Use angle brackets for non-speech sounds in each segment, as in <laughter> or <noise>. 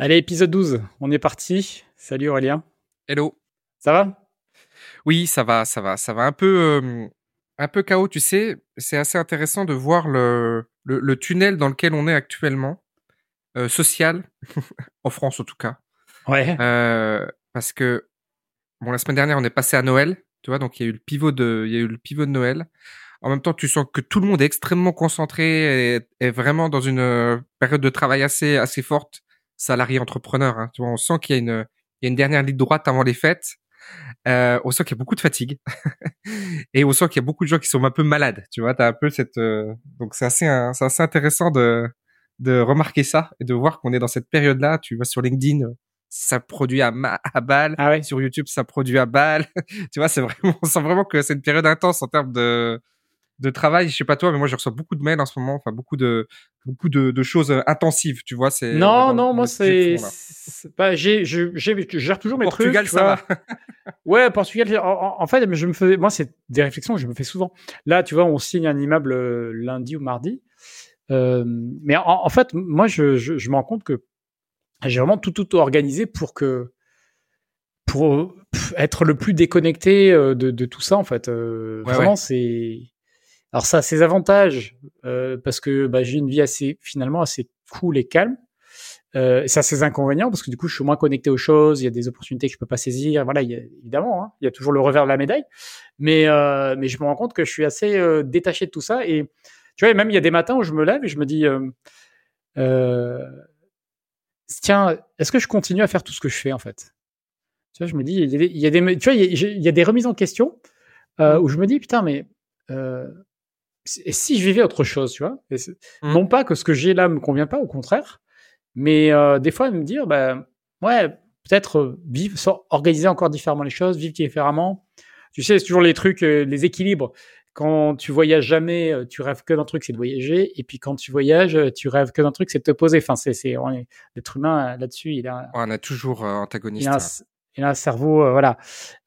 Allez, épisode 12, on est parti. Salut Aurélien. Hello. Ça va? Oui, ça va, ça va, ça va un peu, euh, un peu chaos, tu sais. C'est assez intéressant de voir le, le, le tunnel dans lequel on est actuellement, euh, social, <laughs> en France en tout cas. Ouais. Euh, parce que bon, la semaine dernière, on est passé à Noël, tu vois, donc il y a eu le pivot de, il y a eu le pivot de Noël. En même temps, tu sens que tout le monde est extrêmement concentré et est vraiment dans une période de travail assez, assez forte, salarié entrepreneur. Hein, tu vois, on sent qu'il y a une, il y a une dernière ligne droite avant les fêtes. Euh, on sent qu'il y a beaucoup de fatigue <laughs> et on sent qu'il y a beaucoup de gens qui sont un peu malades. Tu vois, t'as un peu cette, euh, donc c'est assez, euh, c'est assez intéressant de, de remarquer ça et de voir qu'on est dans cette période-là. Tu vois, sur LinkedIn, ça produit à, ma- à balle. Ah ouais. Sur YouTube, ça produit à balle. <laughs> tu vois, c'est vraiment, on sent vraiment que c'est une période intense en termes de, de travail. Je sais pas toi, mais moi, je reçois beaucoup de mails en ce moment. Enfin, beaucoup de, beaucoup de, de choses euh, intensives. Tu vois, c'est. Non, non, moi c'est, pas, j'ai, je, j'ai, je gère toujours mes Portugal, trucs. tu ça va. <laughs> Ouais, Portugal. En, en- fait, je me faisais, moi, c'est des réflexions que je me fais souvent. Là, tu vois, on signe un immeuble euh, lundi ou mardi. Euh, mais en, en fait, moi, je, je, je me rends compte que j'ai vraiment tout, tout organisé pour que, pour être le plus déconnecté de, de tout ça, en fait. Euh, Ouais, vraiment, ouais. c'est. Alors ça a ses avantages euh, parce que bah, j'ai une vie assez finalement assez cool et calme. Euh, et ça a ses inconvénients parce que du coup je suis moins connecté aux choses, il y a des opportunités que je peux pas saisir. Voilà, il y a, évidemment, hein, il y a toujours le revers de la médaille. Mais euh, mais je me rends compte que je suis assez euh, détaché de tout ça et tu vois même il y a des matins où je me lève et je me dis euh, euh, tiens est-ce que je continue à faire tout ce que je fais en fait? Tu vois je me dis il y a des, il y a des tu vois il y a, il y a des remises en question euh, où je me dis putain mais euh, et si je vivais autre chose, tu vois Et Mhm. Non pas que ce que j'ai là me convient pas, au contraire, mais euh, des fois me dire, bah, ouais, peut-être euh, vivre, organiser encore différemment les choses, vivre différemment. Tu sais, c'est toujours les trucs, euh, les équilibres. Quand tu voyages jamais, tu rêves que d'un truc, c'est de voyager. Et puis quand tu voyages, tu rêves que d'un truc, c'est de te poser. Enfin, c'est, l'être humain là-dessus, il a, on a toujours il antagoniste. a il a un cerveau, euh, voilà.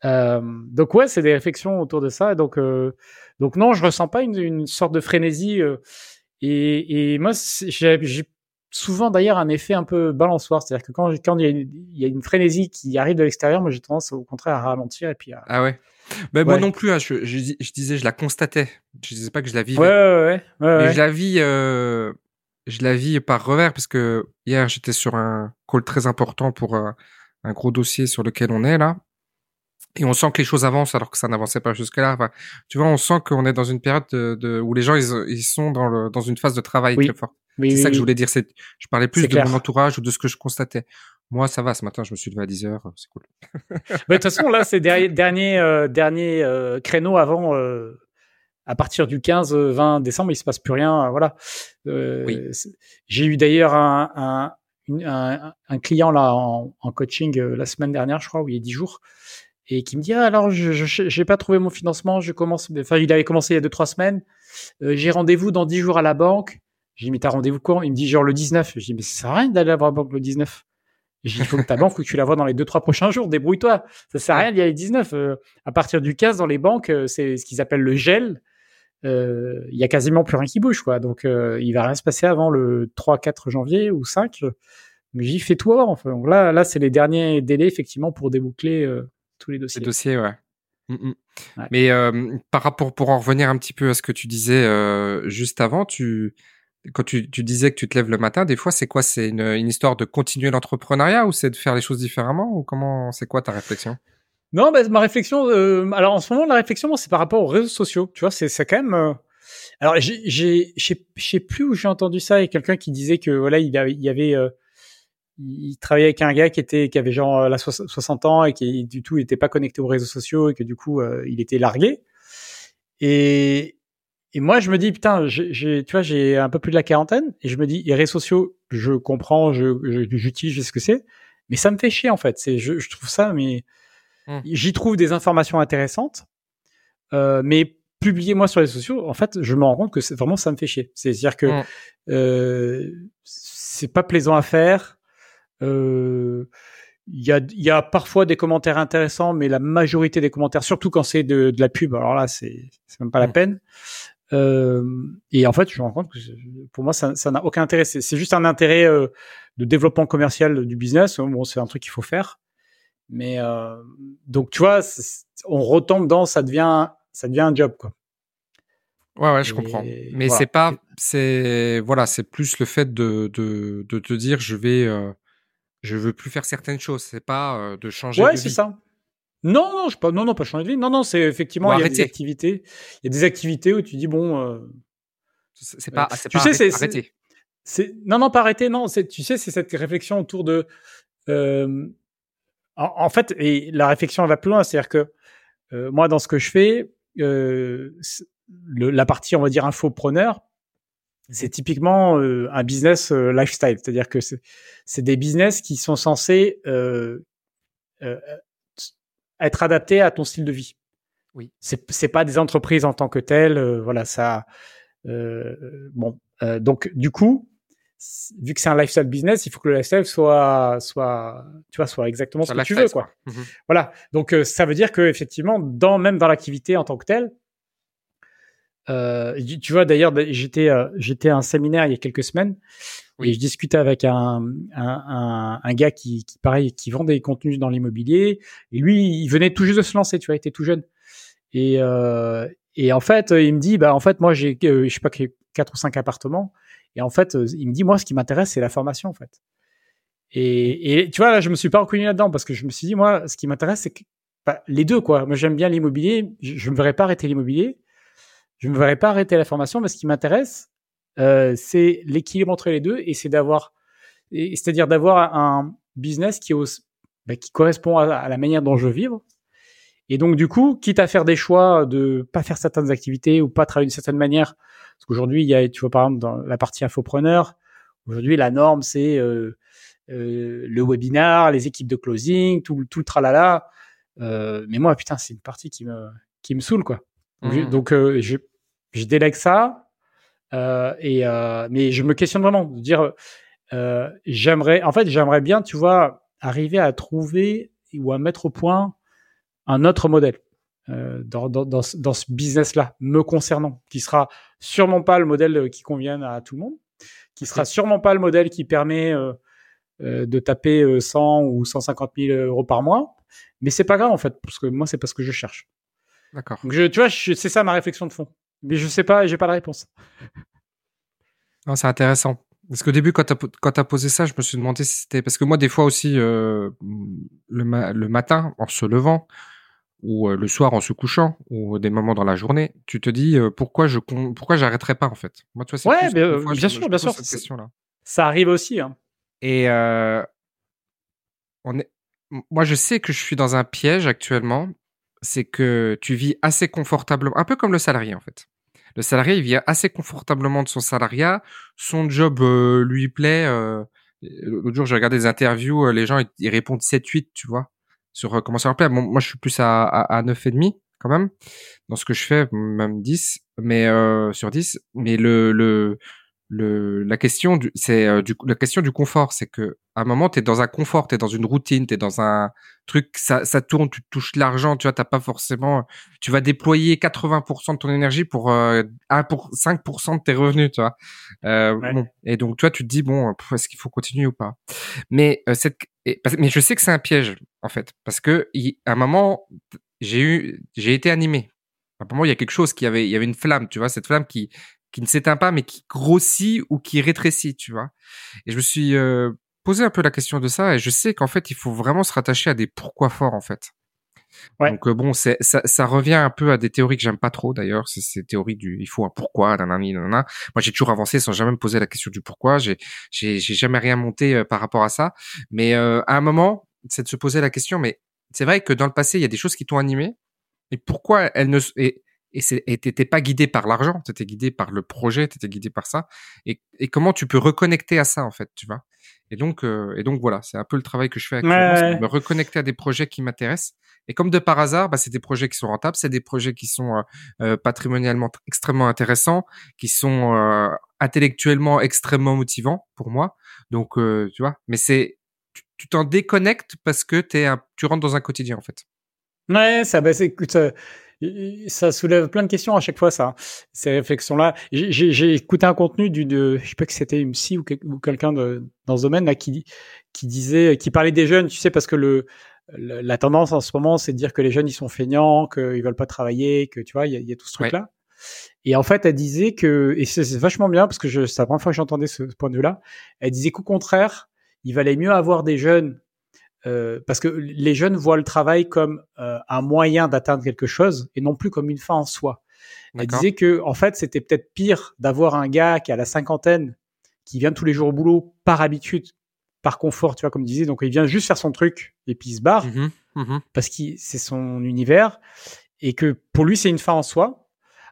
Euh, donc ouais, c'est des réflexions autour de ça. Donc euh, donc non, je ressens pas une, une sorte de frénésie. et, et moi, j'ai souvent d'ailleurs un effet un peu balançoire, c'est-à-dire que quand quand il y, a une, il y a une frénésie qui arrive de l'extérieur, moi j'ai tendance au contraire à ralentir et puis à Ah ouais. Ben moi non plus. hein, je, je, dis- je disais, je la constatais. Je disais pas que je la vivais. ouais ouais ouais, ouais, Mais je la vis, euh, je la vis par revers parce que hier j'étais sur un call très important pour euh, un gros dossier sur lequel on est là. Et on sent que les choses avancent alors que ça n'avançait pas jusque-là. Enfin, tu vois, on sent qu'on est dans une période de, de- où les gens ils, ils sont dans, le, dans une phase de travail Oui. très forte. Oui, C'est oui, ça que je voulais dire. C'est, je parlais plus de clair. mon entourage ou de ce que je constatais. Moi, ça va. Ce matin, je me suis levé à 10 heures. C'est cool. <laughs> De toute façon, là, c'est dernier dernier euh, dernier euh, créneau avant. euh, à partir du 15-20 décembre, il se passe plus rien. euh, voilà. Euh, Oui. J'ai eu d'ailleurs un, un, un, un client là en, en coaching euh, la semaine dernière, je crois, où il y a 10 jours, et qui me dit ah, alors je j'ai pas trouvé mon financement, je commence. Enfin, il avait commencé il y a 2-3 semaines. Euh, j'ai rendez-vous dans 10 jours à la banque. J'ai dit mais t'as rendez-vous quand? Il me dit genre le 19. Je dis mais ça sert à rien d'aller à la banque le 19. J'ai dit, il faut que ta banque, faut que tu la vois dans les deux, trois prochains jours. Débrouille-toi. Ça sert à rien d'y aller le 19. Euh, à partir du 15, dans les banques, c'est ce qu'ils appellent le gel. Euh, Il y a quasiment plus rien qui bouge, quoi. Donc, euh, il va rien se passer avant le 3, 4 janvier ou 5. Mais j'y fais tout avant. Enfin, donc là, là, c'est les derniers délais, effectivement, pour déboucler euh, tous les dossiers. dossiers, ouais. Mm, mm. Ouais. Mais euh, par rapport, pour en revenir un petit peu à ce que tu disais euh, juste avant, tu, quand tu, tu disais que tu te lèves le matin, des fois, c'est quoi? C'est une, une histoire de continuer l'entrepreneuriat ou c'est de faire les choses différemment? Ou comment C'est quoi ta réflexion? Non, bah, ma réflexion. euh, alors, en ce moment, la réflexion, c'est par rapport aux réseaux sociaux. Tu vois, c'est c'est quand même. euh, alors, j'ai, je sais- plus où j'ai entendu ça. A quelqu'un qui disait que voilà, il, avait- il y avait, euh, il travaillait avec un gars qui était, qui avait genre la soix- 60 ans et qui du tout, il était pas connecté aux réseaux sociaux et que du coup, euh, il était largué. Et et moi, je me dis putain, j'ai, tu vois, j'ai un peu plus de la quarantaine et je me dis les réseaux sociaux, je comprends, je, je- j'utilise, je sais ce que c'est, mais ça me fait chier en fait. C'est, je, je trouve ça, mais Hmm. j'y trouve des informations intéressantes, euh, mais publier moi sur les sociaux, en fait, je me rends compte que c'est vraiment ça me fait chier. C'est-à-dire que Mm. euh, c'est pas plaisant à faire. Euh, Il y, a, y a parfois des commentaires intéressants, mais la majorité des commentaires, surtout quand c'est de, de la pub, alors là, c'est même pas la Mm. peine. Euh, et en fait, je me rends compte que pour moi, ça n'a aucun intérêt. C'est juste un intérêt euh, de développement commercial du business. Bon, c'est un truc qu'il faut faire. Mais euh, donc, tu vois, on retombe dans ça devient ça devient un job, quoi. Ouais, ouais, je comprends. Mais c'est pas, c'est voilà, c'est plus le fait de, de, de te dire, je vais, euh, je veux plus faire certaines choses. C'est pas euh, de changer. Ouais, c'est ça. Non, non, je pas, non, non, pas changer de vie. Non, non, c'est effectivement, il y a des activités, il y a des activités où tu dis bon. Euh, c'est pas, c'est tu sais, c'est arrêter. C'est non, non, pas arrêter. Non, c'est, tu sais, c'est cette réflexion autour de. En, fait, et la réflexion va plus loin, c'est-à-dire que moi, dans ce que je fais, euh, la partie, on va dire, infopreneur, c'est typiquement euh, un business euh, lifestyle, c'est-à-dire que c'est des business qui sont censés euh, être adaptés à ton style de vie. Oui. C'est pas des entreprises en tant que telles, voilà ça. bon, donc du coup, vu que c'est un lifestyle business, il faut que le lifestyle soit, soit, tu vois, soit exactement ce que tu veux, quoi. Mhm. Voilà. Donc, ça veut dire que effectivement, dans même dans l'activité en tant que telle, euh, tu vois, d'ailleurs, j'étais euh, j'étais à un séminaire il y a quelques semaines et je discutais avec un, un, un, gars qui, qui, pareil, qui vend des contenus dans l'immobilier. Et lui, il venait tout juste de se lancer, tu vois, il était tout jeune. Et, euh, et en fait, il me dit, bah en fait, moi j'ai, euh, je sais pas, quatre ou cinq appartements. Et en fait, il me dit, moi, ce qui m'intéresse, c'est la formation, en fait. Et, tu vois, là, je me suis pas reconnu là-dedans parce que je me suis dit, moi, ce qui m'intéresse, c'est bah, les deux, quoi. Moi, j'aime bien l'immobilier. Je ne me verrais pas arrêter l'immobilier je ne me verrais pas arrêter la formation, mais ce qui m'intéresse, euh, c'est l'équilibre entre les deux et c'est d'avoir, c'est-à-dire d'avoir un business qui, bah, qui correspond à, la manière dont je veux vivre. Et donc, du coup, quitte à faire des choix de pas faire certaines activités ou pas travailler d'une certaine manière, parce qu'aujourd'hui, il y a, tu vois, par exemple, dans la partie infopreneur, aujourd'hui, la norme, c'est euh, euh, le webinar, les équipes de closing, tout, tout le tralala. Euh, mais moi, putain, c'est une partie qui me, qui me saoule, quoi. Donc, mmh. euh, je, je délègue ça. Euh, et euh, mais je me questionne vraiment de dire euh, j'aimerais en fait j'aimerais bien tu vois arriver à trouver ou à mettre au point un autre modèle euh, dans, dans, dans, dans, ce business là me concernant qui sera sûrement pas le modèle qui convienne à tout le monde qui sera sûrement pas le modèle qui permet euh, euh de taper 100 ou 150 000 euros par mois. Mais c'est pas grave en fait parce que moi c'est pas ce que je cherche. D'accord. Donc je, tu vois c'est ça ma réflexion de fond. Mais je sais pas, j'ai pas la réponse. <laughs> c'est intéressant. Parce qu'au début, quand tu as, posé ça, je me suis demandé si c'était... Parce que moi, des fois aussi, euh, le, le, matin, en se levant, ou euh, le soir, en se couchant, ou des moments dans la journée, tu te dis euh, pourquoi je pourquoi j'arrêterai pas, en fait? Moi, tu vois, ouais, bien sûr, bien sûr. Ça arrive aussi. Hein. Et on est... moi, je sais que je suis dans un piège actuellement, c'est que tu vis assez confortablement, un peu comme le salarié, en fait. Le salarié, il vient assez confortablement de son salariat. Son job euh, lui plaît. Euh, L'autre jour, j'ai regardé des interviews. Euh, les gens, ils, répondent 7-8, tu vois, sur comment ça leur plaît. Bon, moi, je suis plus à, à, à 9,5 quand même dans ce que je fais, même 10, mais sur 10. Mais le, le, le, la question du, c'est euh, du, la question du confort, c'est que à un moment t'es dans un confort, t'es dans une routine, t'es dans un truc, ça, ça tourne, tu touches l'argent, tu vois, t'as pas forcément, tu vas déployer 80% de ton énergie pour euh, 1 pour 5% de tes revenus, tu vois. Euh, bon. Et donc toi, tu te dis bon, est-ce qu'il faut continuer ou pas? Mais euh, cette, mais je sais que c'est un piège en fait, parce que à un moment j'ai eu, j'ai été animé. À un moment, il y a quelque chose qui avait, il y avait une flamme, tu vois, cette flamme qui qui ne s'éteint pas, mais qui grossit ou qui rétrécit, tu vois. Et je me suis euh, posé un peu la question de ça, et je sais qu'en fait, il faut vraiment se rattacher à des pourquoi forts, en fait. Ouais. Donc euh, bon, c'est ça, ça revient un peu à des théories que j'aime pas trop d'ailleurs. C'est ces théories du il faut un pourquoi, nanani, nanana. Moi, j'ai toujours avancé sans jamais me poser la question du pourquoi. J'ai j'ai jamais rien monté euh, par rapport à ça. Mais à un moment, c'est de se poser la question. Mais c'est vrai que dans le passé, il y a des choses qui t'ont animé. Et pourquoi elles ne et et t'étais pas guidé par l'argent, t'étais guidé par le projet, t'étais guidé par ça. Et, et, comment tu peux reconnecter à ça en fait, tu vois? Et donc euh, et donc voilà, c'est un peu le travail que je fais actuellement, me reconnecter à des projets qui m'intéressent. Et comme de par hasard, bah, c'est des projets qui sont rentables, c'est des projets qui sont euh, euh patrimonialement extrêmement intéressants, qui sont intellectuellement extrêmement motivants pour moi. Donc tu vois, mais c'est tu t'en déconnectes parce que t'es un, tu rentres dans un quotidien en fait. Ouais, ça, bah, écoute, ça soulève plein de questions à chaque fois, ça, ces réflexions-là. J'ai écouté un contenu d'une, je sais pas que c'était une psy ou, quelqu'un dans ce domaine là qui qui disait, qui parlait des jeunes, tu sais, parce que le la tendance en ce moment, c'est de dire que les jeunes ils sont feignants, qu'ils veulent pas travailler, que tu vois, il y a, y a, tout ce truc-là. Et en fait, elle disait que, et c'est vachement bien parce que c'est la première fois que j'entendais ce, point de vue-là. Elle disait qu'au contraire, il valait mieux avoir des jeunes euh, parce que les jeunes voient le travail comme euh, un moyen d'atteindre quelque chose et non plus comme une fin en soi. Elle disait que en fait c'était peut-être pire d'avoir un gars qui a la cinquantaine qui vient tous les jours au boulot par habitude, par confort, tu vois comme disait, donc il vient juste faire son truc et puis il se barre mmh mmh parce que c'est son univers et que pour lui c'est une fin en soi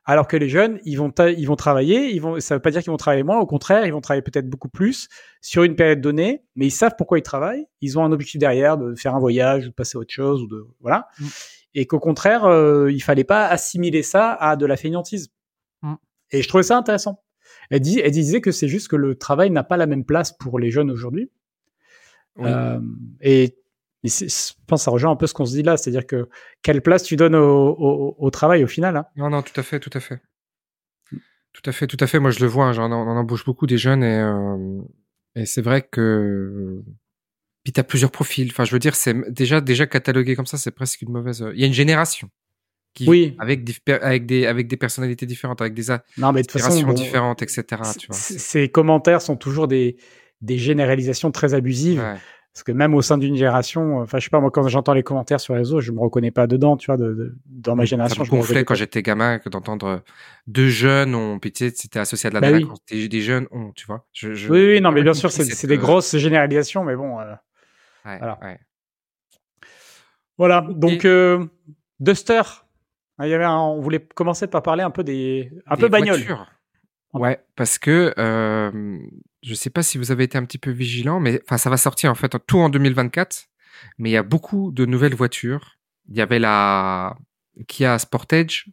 alors que les jeunes, ils vont, ils vont travailler, ils vont, ça veut pas dire qu'ils vont travailler moins, au contraire, ils vont travailler peut-être beaucoup plus sur une période donnée, mais ils savent pourquoi ils travaillent, ils ont un objectif derrière de faire un voyage de passer à autre chose ou de, voilà. Mm. Et qu'au contraire, euh, il fallait pas assimiler ça à de la fainéantise. Mm. Et je trouvais ça intéressant. Elle, dit, elle disait que c'est juste que le travail n'a pas la même place pour les jeunes aujourd'hui. Euh, et mais je pense que ça rejoint un peu ce qu'on se dit là, c'est-à-dire que quelle place tu donnes au, travail au final hein Non, non, tout à fait, tout à fait. Tout à fait, tout à fait. Moi, je le vois, hein, on en embauche beaucoup des jeunes et, euh, et c'est vrai que. Puis tu as plusieurs profils. Enfin, je veux dire, c'est déjà, déjà catalogué comme ça, c'est presque une mauvaise. Il y a une génération qui, oui. avec, avec, des, avec des personnalités différentes, avec des non, mais de façon, différentes, etc. Tu vois, ces commentaires sont toujours des, des généralisations très abusives. Ouais. Parce que même au sein d'une génération, enfin, je sais pas, moi, quand j'entends les commentaires sur les réseaux, je me reconnais pas dedans, tu vois, de, dans ma génération. Ça me gonflait quand j'étais gamin que d'entendre deux jeunes ont pitié, c'était associé à de la bah délinquance. Des, jeunes ont, tu vois. Je, je, oui, oui, non, mais bien sûr, c'est des euh, grosses généralisations, mais bon. Euh, ouais, voilà. Ouais. Voilà. Donc, euh, Duster. Il y avait on voulait commencer par parler un peu des, un peu bagnole. Ouais, parce que euh, je sais pas si vous avez été un petit peu vigilant, mais enfin ça va sortir en fait tout en 2024. Mais il y a beaucoup de nouvelles voitures. Il y avait la Kia Sportage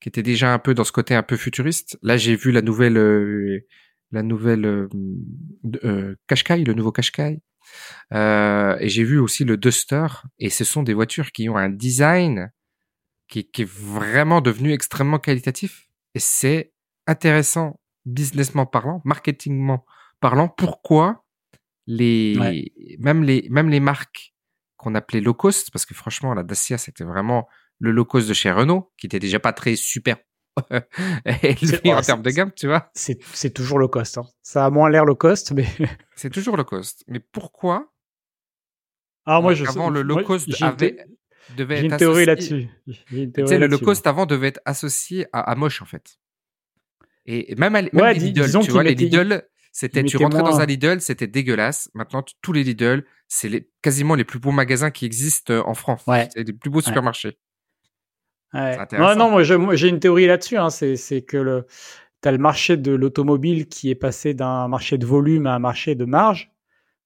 qui était déjà un peu dans ce côté un peu futuriste. Là, j'ai vu la nouvelle euh, la nouvelle euh, euh, le nouveau Qashqai. Euh, et j'ai vu aussi le Duster. Et ce sont des voitures qui ont un design qui, qui est vraiment devenu extrêmement qualitatif. Et c'est intéressant businessment parlant, marketingment parlant, pourquoi les même les même les marques qu'on appelait low cost, parce que franchement la Dacia c'était vraiment le low cost de chez Renault, qui était déjà pas très super <laughs> élevé en termes de gamme, tu vois. C'est toujours low cost. Hein. Ça a moins l'air low cost, mais <laughs> c'est toujours low cost. Mais pourquoi ah, moi, je avant le low cost avait devait être une théorie là-dessus. Le low cost avant devait être associé à, à moche en fait. Et même, même les Lidl, tu vois, les Lidl, c'était, tu rentrais dans un Lidl, c'était dégueulasse. Maintenant, tous les Lidl, c'est les, quasiment les plus beaux magasins qui existent euh, en France. Ouais. C'est les plus beaux supermarchés. Ouais. Non, non, moi, j'ai une théorie là-dessus. Hein, c'est que le, t'as le marché de l'automobile qui est passé d'un marché de volume à un marché de marge.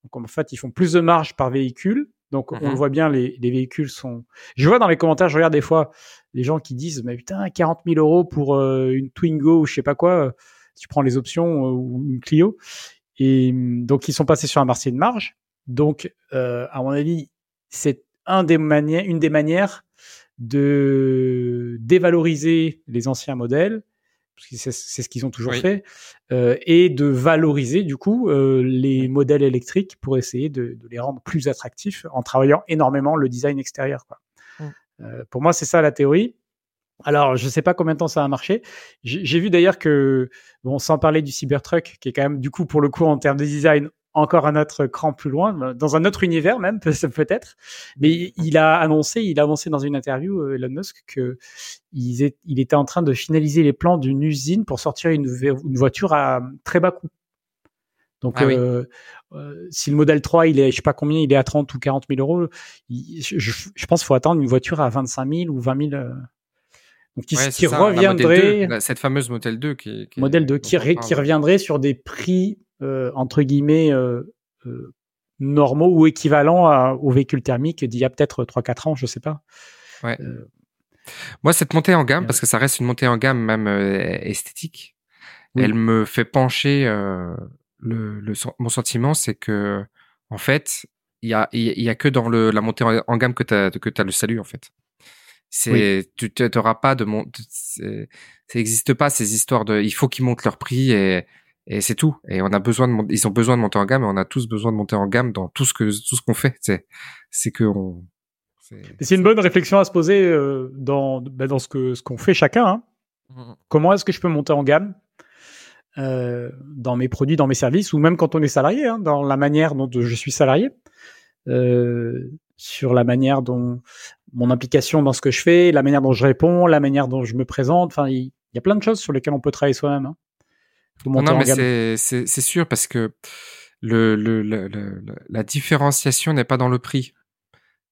Donc, en fait, ils font plus de marge par véhicule. Donc, on le mmh voit bien, les, les, véhicules sont. Je vois dans les commentaires, je regarde des fois les gens qui disent, mais putain, 40 000 euros pour euh, une Twingo ou je sais pas quoi, euh, tu prends les options euh, ou une Clio. Et mmh, donc, ils sont passés sur un marché de marge. Donc, à mon avis, c'est un des manières, une des manières de dévaloriser les anciens modèles c'est ce qu'ils ont toujours fait, euh, et de valoriser du coup euh, les modèles électriques pour essayer de, de, les rendre plus attractifs en travaillant énormément le design extérieur. Quoi. Euh, pour moi, c'est ça la théorie. Alors, je ne sais pas combien de temps ça va marcher. J'ai vu d'ailleurs que, bon, sans parler du Cybertruck, qui est quand même, du coup, pour le coup, en termes de design, encore un autre cran plus loin, dans un autre univers même peut-être. Mais il a annoncé, il a annoncé dans une interview euh, Elon Musk que il, il était en train de finaliser les plans d'une usine pour sortir une, voiture à très bas coût. Donc, ah euh, euh, si le modèle 3, il est, je sais pas combien, il est à 30 ou 40 000 euros, je, je, pense qu'il faut attendre une voiture à 25 000 ou 20 000. Donc, qui, qui reviendrait. cette fameuse modèle 2 qui, qui modèle 2 qui, qui reviendrait sur des prix euh, entre guillemets euh, euh, normaux ou équivalents à, aux véhicules thermiques d'il y a peut-être 3-4 ans, je sais pas. Ouais. Moi, cette montée en gamme, parce que ça reste une montée en gamme même esthétique, elle me fait pencher. le, le, mon sentiment, c'est que en fait, il y a, il y a que dans le, la montée en, gamme que tu as, que as le salut en fait. C'est, tu n'auras pas de mon, ça n'existe pas ces histoires de, il faut qu'ils montent leur prix et, et c'est tout. Et on a besoin de, ils ont besoin de monter en gamme et on a tous besoin de monter en gamme dans tout ce que, tout ce qu'on fait. C'est, c'est que on, c'est une bonne réflexion à se poser euh, dans, bah, dans ce que ce qu'on fait chacun. Hein. Mmh. Comment est-ce que je peux monter en gamme euh, dans mes produits, dans mes services, ou même quand on est salarié, hein, dans la manière dont je suis salarié, euh, sur la manière dont mon implication dans ce que je fais, la manière dont je réponds, la manière dont je me présente. Enfin, il y, a plein de choses sur lesquelles on peut travailler soi-même. Hein. Non, mais c'est sûr parce que le, le, le, la différenciation n'est pas dans le prix.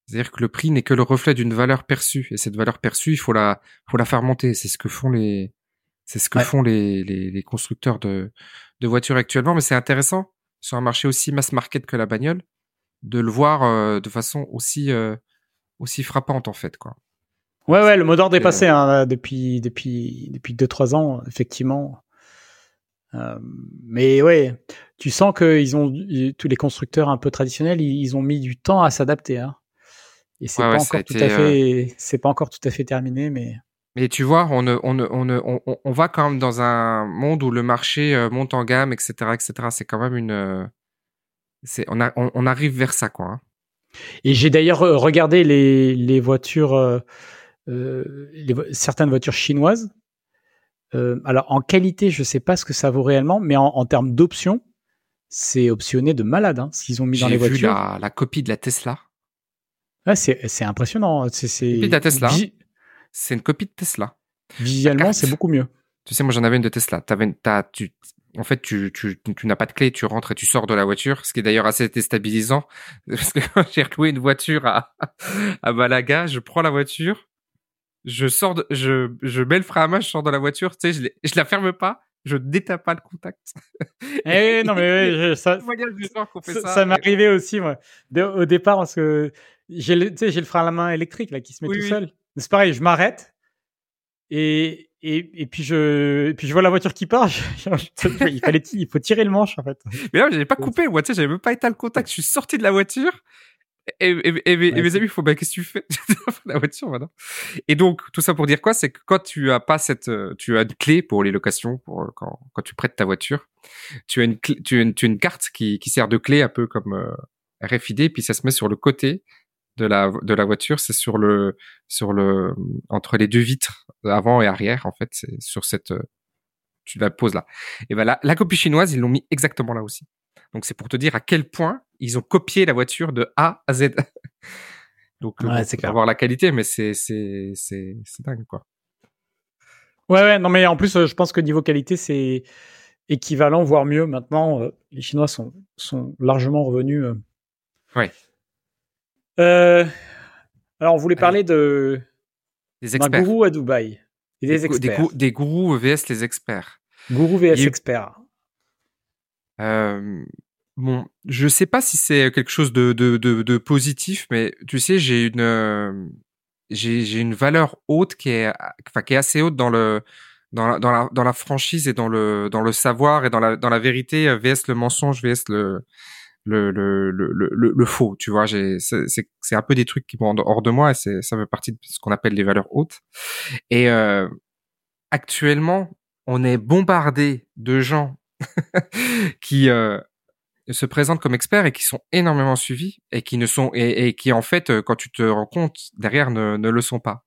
C'est-à-dire que le prix n'est que le reflet d'une valeur perçue, et cette valeur perçue, il faut la, faut la faire monter. C'est ce que font les, c'est ce que font les, les, les, constructeurs de, de voitures actuellement. Mais c'est intéressant sur un marché aussi mass market que la bagnole de le voir euh, de façon aussi, euh, aussi frappante en fait, quoi. Ouais, ouais, le mot d'ordre est passé euh, hein, depuis depuis depuis deux trois ans, effectivement. Euh, mais ouais, tu sens que ils ont tous les constructeurs un peu traditionnels, ils, ils ont mis du temps à s'adapter. Hein. Et c'est pas encore tout à fait, euh, c'est pas encore tout à fait terminé, mais. Mais tu vois, on, on, on, on, on va quand même dans un monde où le marché euh, monte en gamme, etc., etc. C'est quand même une, euh, c'est, on, a, on, arrive vers ça, quoi. Hein. Et j'ai d'ailleurs regardé les, les voitures, euh, les, certaines voitures chinoises. Euh, alors en qualité, je sais pas ce que ça vaut réellement, mais en, en termes d'options, c'est optionné de malade, hein, ce qu'ils ont mis dans les voitures. J'ai vu la, la copie de la Tesla. Ah, c'est impressionnant. C'est une copie de Tesla. C'est une copie de Tesla. Visuellement, c'est beaucoup mieux. Tu sais, moi j'en avais une de Tesla. Avais as, tu, en fait, tu, tu, tu n'as pas de clé, tu rentres et tu sors de la voiture, ce qui est d'ailleurs assez déstabilisant. <laughs> Parce que quand j'ai loué une voiture à, à Malaga, je prends la voiture, je sors, de, je, je mets le frein à main, je sors de la voiture, tu sais, je, je la ferme pas, je détape pas le contact. Eh non mais <laughs> ça, ça, ça m'est arrivé aussi moi. au départ parce que j'ai le, j'ai le frein à la main électrique là qui se met tout seul. C'est pareil, je m'arrête et, et, et puis je et puis je vois la voiture qui part. <laughs> il fallait il faut tirer le manche en fait. Mais là, j'avais pas coupé. Moi, tu sais, j'avais même pas éteint le contact. Je suis sorti de la voiture. Et, et, et, mes amis, faut bah, qu'est-ce que tu fais? <laughs> La voiture maintenant Et donc tout ça pour dire quoi? C'est que quand tu as pas cette, euh, tu as une clé pour les locations, pour euh, quand, quand tu prêtes ta voiture, tu as une tu as une, tu as une carte qui, qui sert de clé un peu comme euh, RFID, puis ça se met sur le côté de la de la voiture, c'est sur le sur le entre les deux vitres avant et arrière en fait, c'est sur cette tu la poses là. Et ben la copie chinoise, ils l'ont mis exactement là aussi. Donc c'est pour te dire à quel point ils ont copié la voiture de A à Z. <laughs> Donc ouais, c'est voir la qualité, mais c'est c'est c'est c'est dingue quoi. Ouais ouais non mais en plus je pense que niveau qualité c'est équivalent voire mieux maintenant. les Chinois sont sont largement revenus. Ouais. Euh, alors, on voulait parler de des experts. gourou à Dubaï. Et des, experts. Des, gourous vs les experts. Gourou vs experts. Euh, bon, je sais pas si c'est quelque chose de, de, de, de, positif, mais tu sais, j'ai une euh, j'ai une valeur haute qui est enfin qui est assez haute dans le dans la, dans la, dans la franchise et dans le dans le savoir et dans la dans la vérité vs le mensonge vs le le, le, le, le, faux, tu vois. C'est, c'est un peu des trucs qui vont hors de moi et ça fait partie de ce qu'on appelle les valeurs hautes. Et euh, actuellement, on est bombardé de gens <laughs> qui euh, se présentent comme experts et qui sont énormément suivis et qui ne sont et, et qui en fait, euh, quand tu te rends compte derrière, ne, ne le sont pas.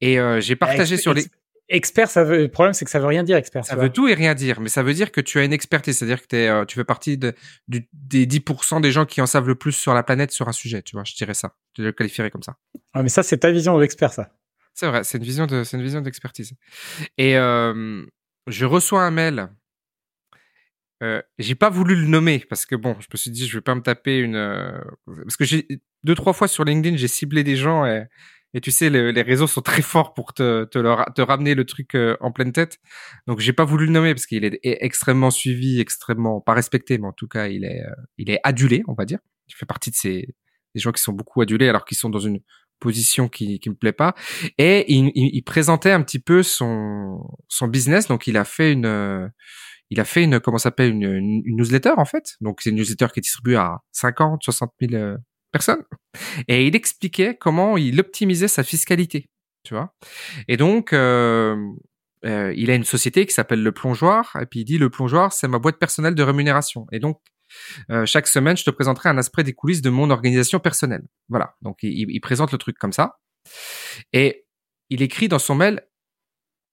Et euh, j'ai partagé sur les expert, ça veut, le problème, c'est que ça veut rien dire, expert. Ça veut tout et rien dire, mais ça veut dire que tu as une expertise, c'est-à-dire que es, euh, tu fais partie de, des 10% des gens qui en savent le plus sur la planète sur un sujet, tu vois, je dirais ça. Je le qualifierais comme ça. Ah, mais ça, c'est ta vision de l'expert, ça. C'est vrai, c'est une vision de, c'est une vision d'expertise. Et je reçois un mail. Euh, j'ai pas voulu le nommer parce que bon, je me suis dit je vais pas me taper une euh, parce que j'ai deux trois fois sur LinkedIn j'ai ciblé des gens et et tu sais, les réseaux sont très forts pour te, te, te ramener le truc euh, en pleine tête. Donc, j'ai pas voulu le nommer parce qu'il est extrêmement suivi, extrêmement pas respecté, mais en tout cas, il est, euh, il est adulé, on va dire. Il fait partie de ces des gens qui sont beaucoup adulés alors qu'ils sont dans une position qui qui me plaît pas. Et il, il, présentait un petit peu son son business. Donc, il a fait une il a fait une comment s'appelle une, une, newsletter en fait. Donc, c'est une newsletter qui est distribuée à 50, 60 000 personne. Et il expliquait comment il optimisait sa fiscalité tu vois. Et donc, euh, euh, il a une société qui s'appelle Le Plongeoir, et puis il dit Le Plongeoir, c'est ma boîte personnelle de rémunération. Et donc, euh, chaque semaine, je te présenterai un aspect des coulisses de mon organisation personnelle. Voilà. Donc, il présente le truc comme ça. Et il écrit dans son mail,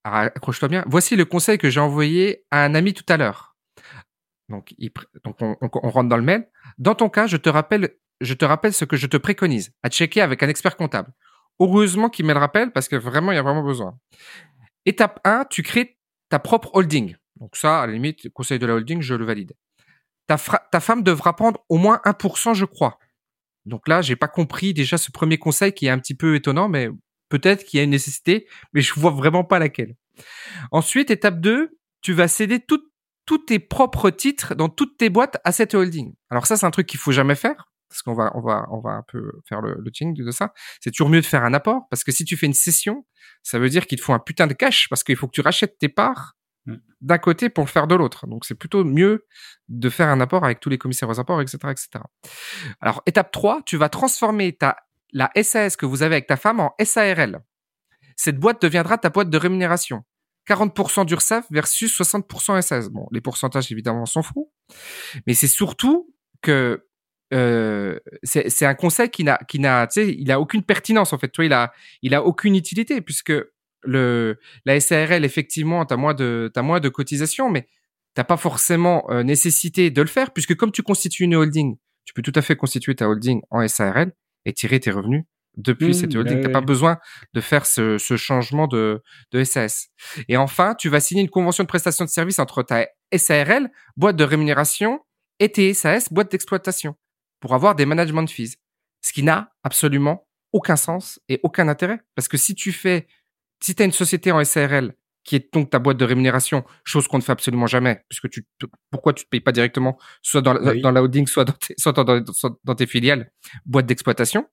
accroche-toi bien, voici le conseil que j'ai envoyé à un ami tout à l'heure. Donc, on, rentre dans le mail. Dans ton cas, je te rappelle, je te rappelle ce que je te préconise, à checker avec un expert comptable. Heureusement qu'il me le rappelle parce que vraiment, il y a vraiment besoin. Étape 1, tu crées ta propre holding. Donc ça, à la limite, conseil de la holding, je le valide. Ta, ta femme devra prendre au moins 1%, je crois. Donc là, j'ai pas compris déjà ce premier conseil qui est un petit peu étonnant, mais peut-être qu'il y a une nécessité, mais je vois vraiment pas laquelle. Ensuite, étape 2, tu vas céder tous tes propres titres dans toutes tes boîtes à cette holding. Alors ça, c'est un truc qu'il faut jamais faire parce qu'on va on va on va un peu faire le, le de ça. C'est toujours mieux de faire un apport parce que si tu fais une session, ça veut dire qu'il te faut un putain de cash parce qu'il faut que tu rachètes tes parts mm. d'un côté pour le faire de l'autre. Donc c'est plutôt mieux de faire un apport avec tous les commissaires aux apports, etc., etc. Alors étape 3, tu vas transformer ta la SAS que vous avez avec ta femme en SARL. Cette boîte deviendra ta boîte de rémunération. 40% d'URSAF versus 60% SAS. Bon, les pourcentages évidemment s'en fout, mais c'est surtout que euh, c'est un conseil qui n'a, qui n'a, tu sais, il aucune pertinence en fait. Toi, il a, aucune utilité puisque le la SARL effectivement, t'as moins de, t'as moins de cotisation, mais t'as pas forcément euh, nécessité de le faire puisque comme tu constitues une holding, tu peux tout à fait constituer ta holding en SARL et tirer tes revenus depuis mmh, cette holding. T'as pas besoin de faire ce, ce changement de, de SAS. Et enfin, tu vas signer une convention de prestation de service entre ta SARL, boîte de rémunération, et tes SAS, boîte d'exploitation pour avoir des management fees. Ce qui n'a absolument aucun sens et aucun intérêt. Parce que si tu fais, si tu as une société en SARL qui est donc ta boîte de rémunération, chose qu'on ne fait absolument jamais, puisque tu, pourquoi tu te payes pas directement, soit dans, la, dans la holding, soit dans tes, soit dans, dans tes filiales, boîte d'exploitation.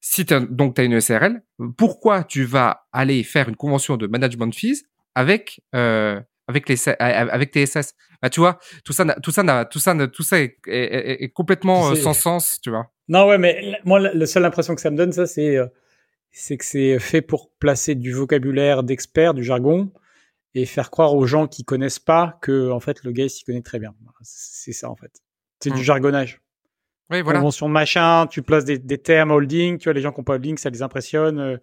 Si donc tu as une SARL, pourquoi tu vas aller faire une convention de management fees avec euh, avec les avec TSS. Bah, tu vois, tout ça, tout ça, tout ça, tout ça est, est, est complètement euh, sans sens, tu vois. Non, ouais, mais moi, la seule impression que ça me donne, ça, c'est, euh, c'est que c'est fait pour placer du vocabulaire d'experts, du jargon, et faire croire aux gens qui connaissent pas que, en fait, le gars, s'y connaît très bien. C'est ça, en fait. C'est du mmh. jargonnage. Oui, voilà. Convention machin, tu places des, des, termes holding, tu vois, les gens qui n'ont pas holding, ça les impressionne. Euh,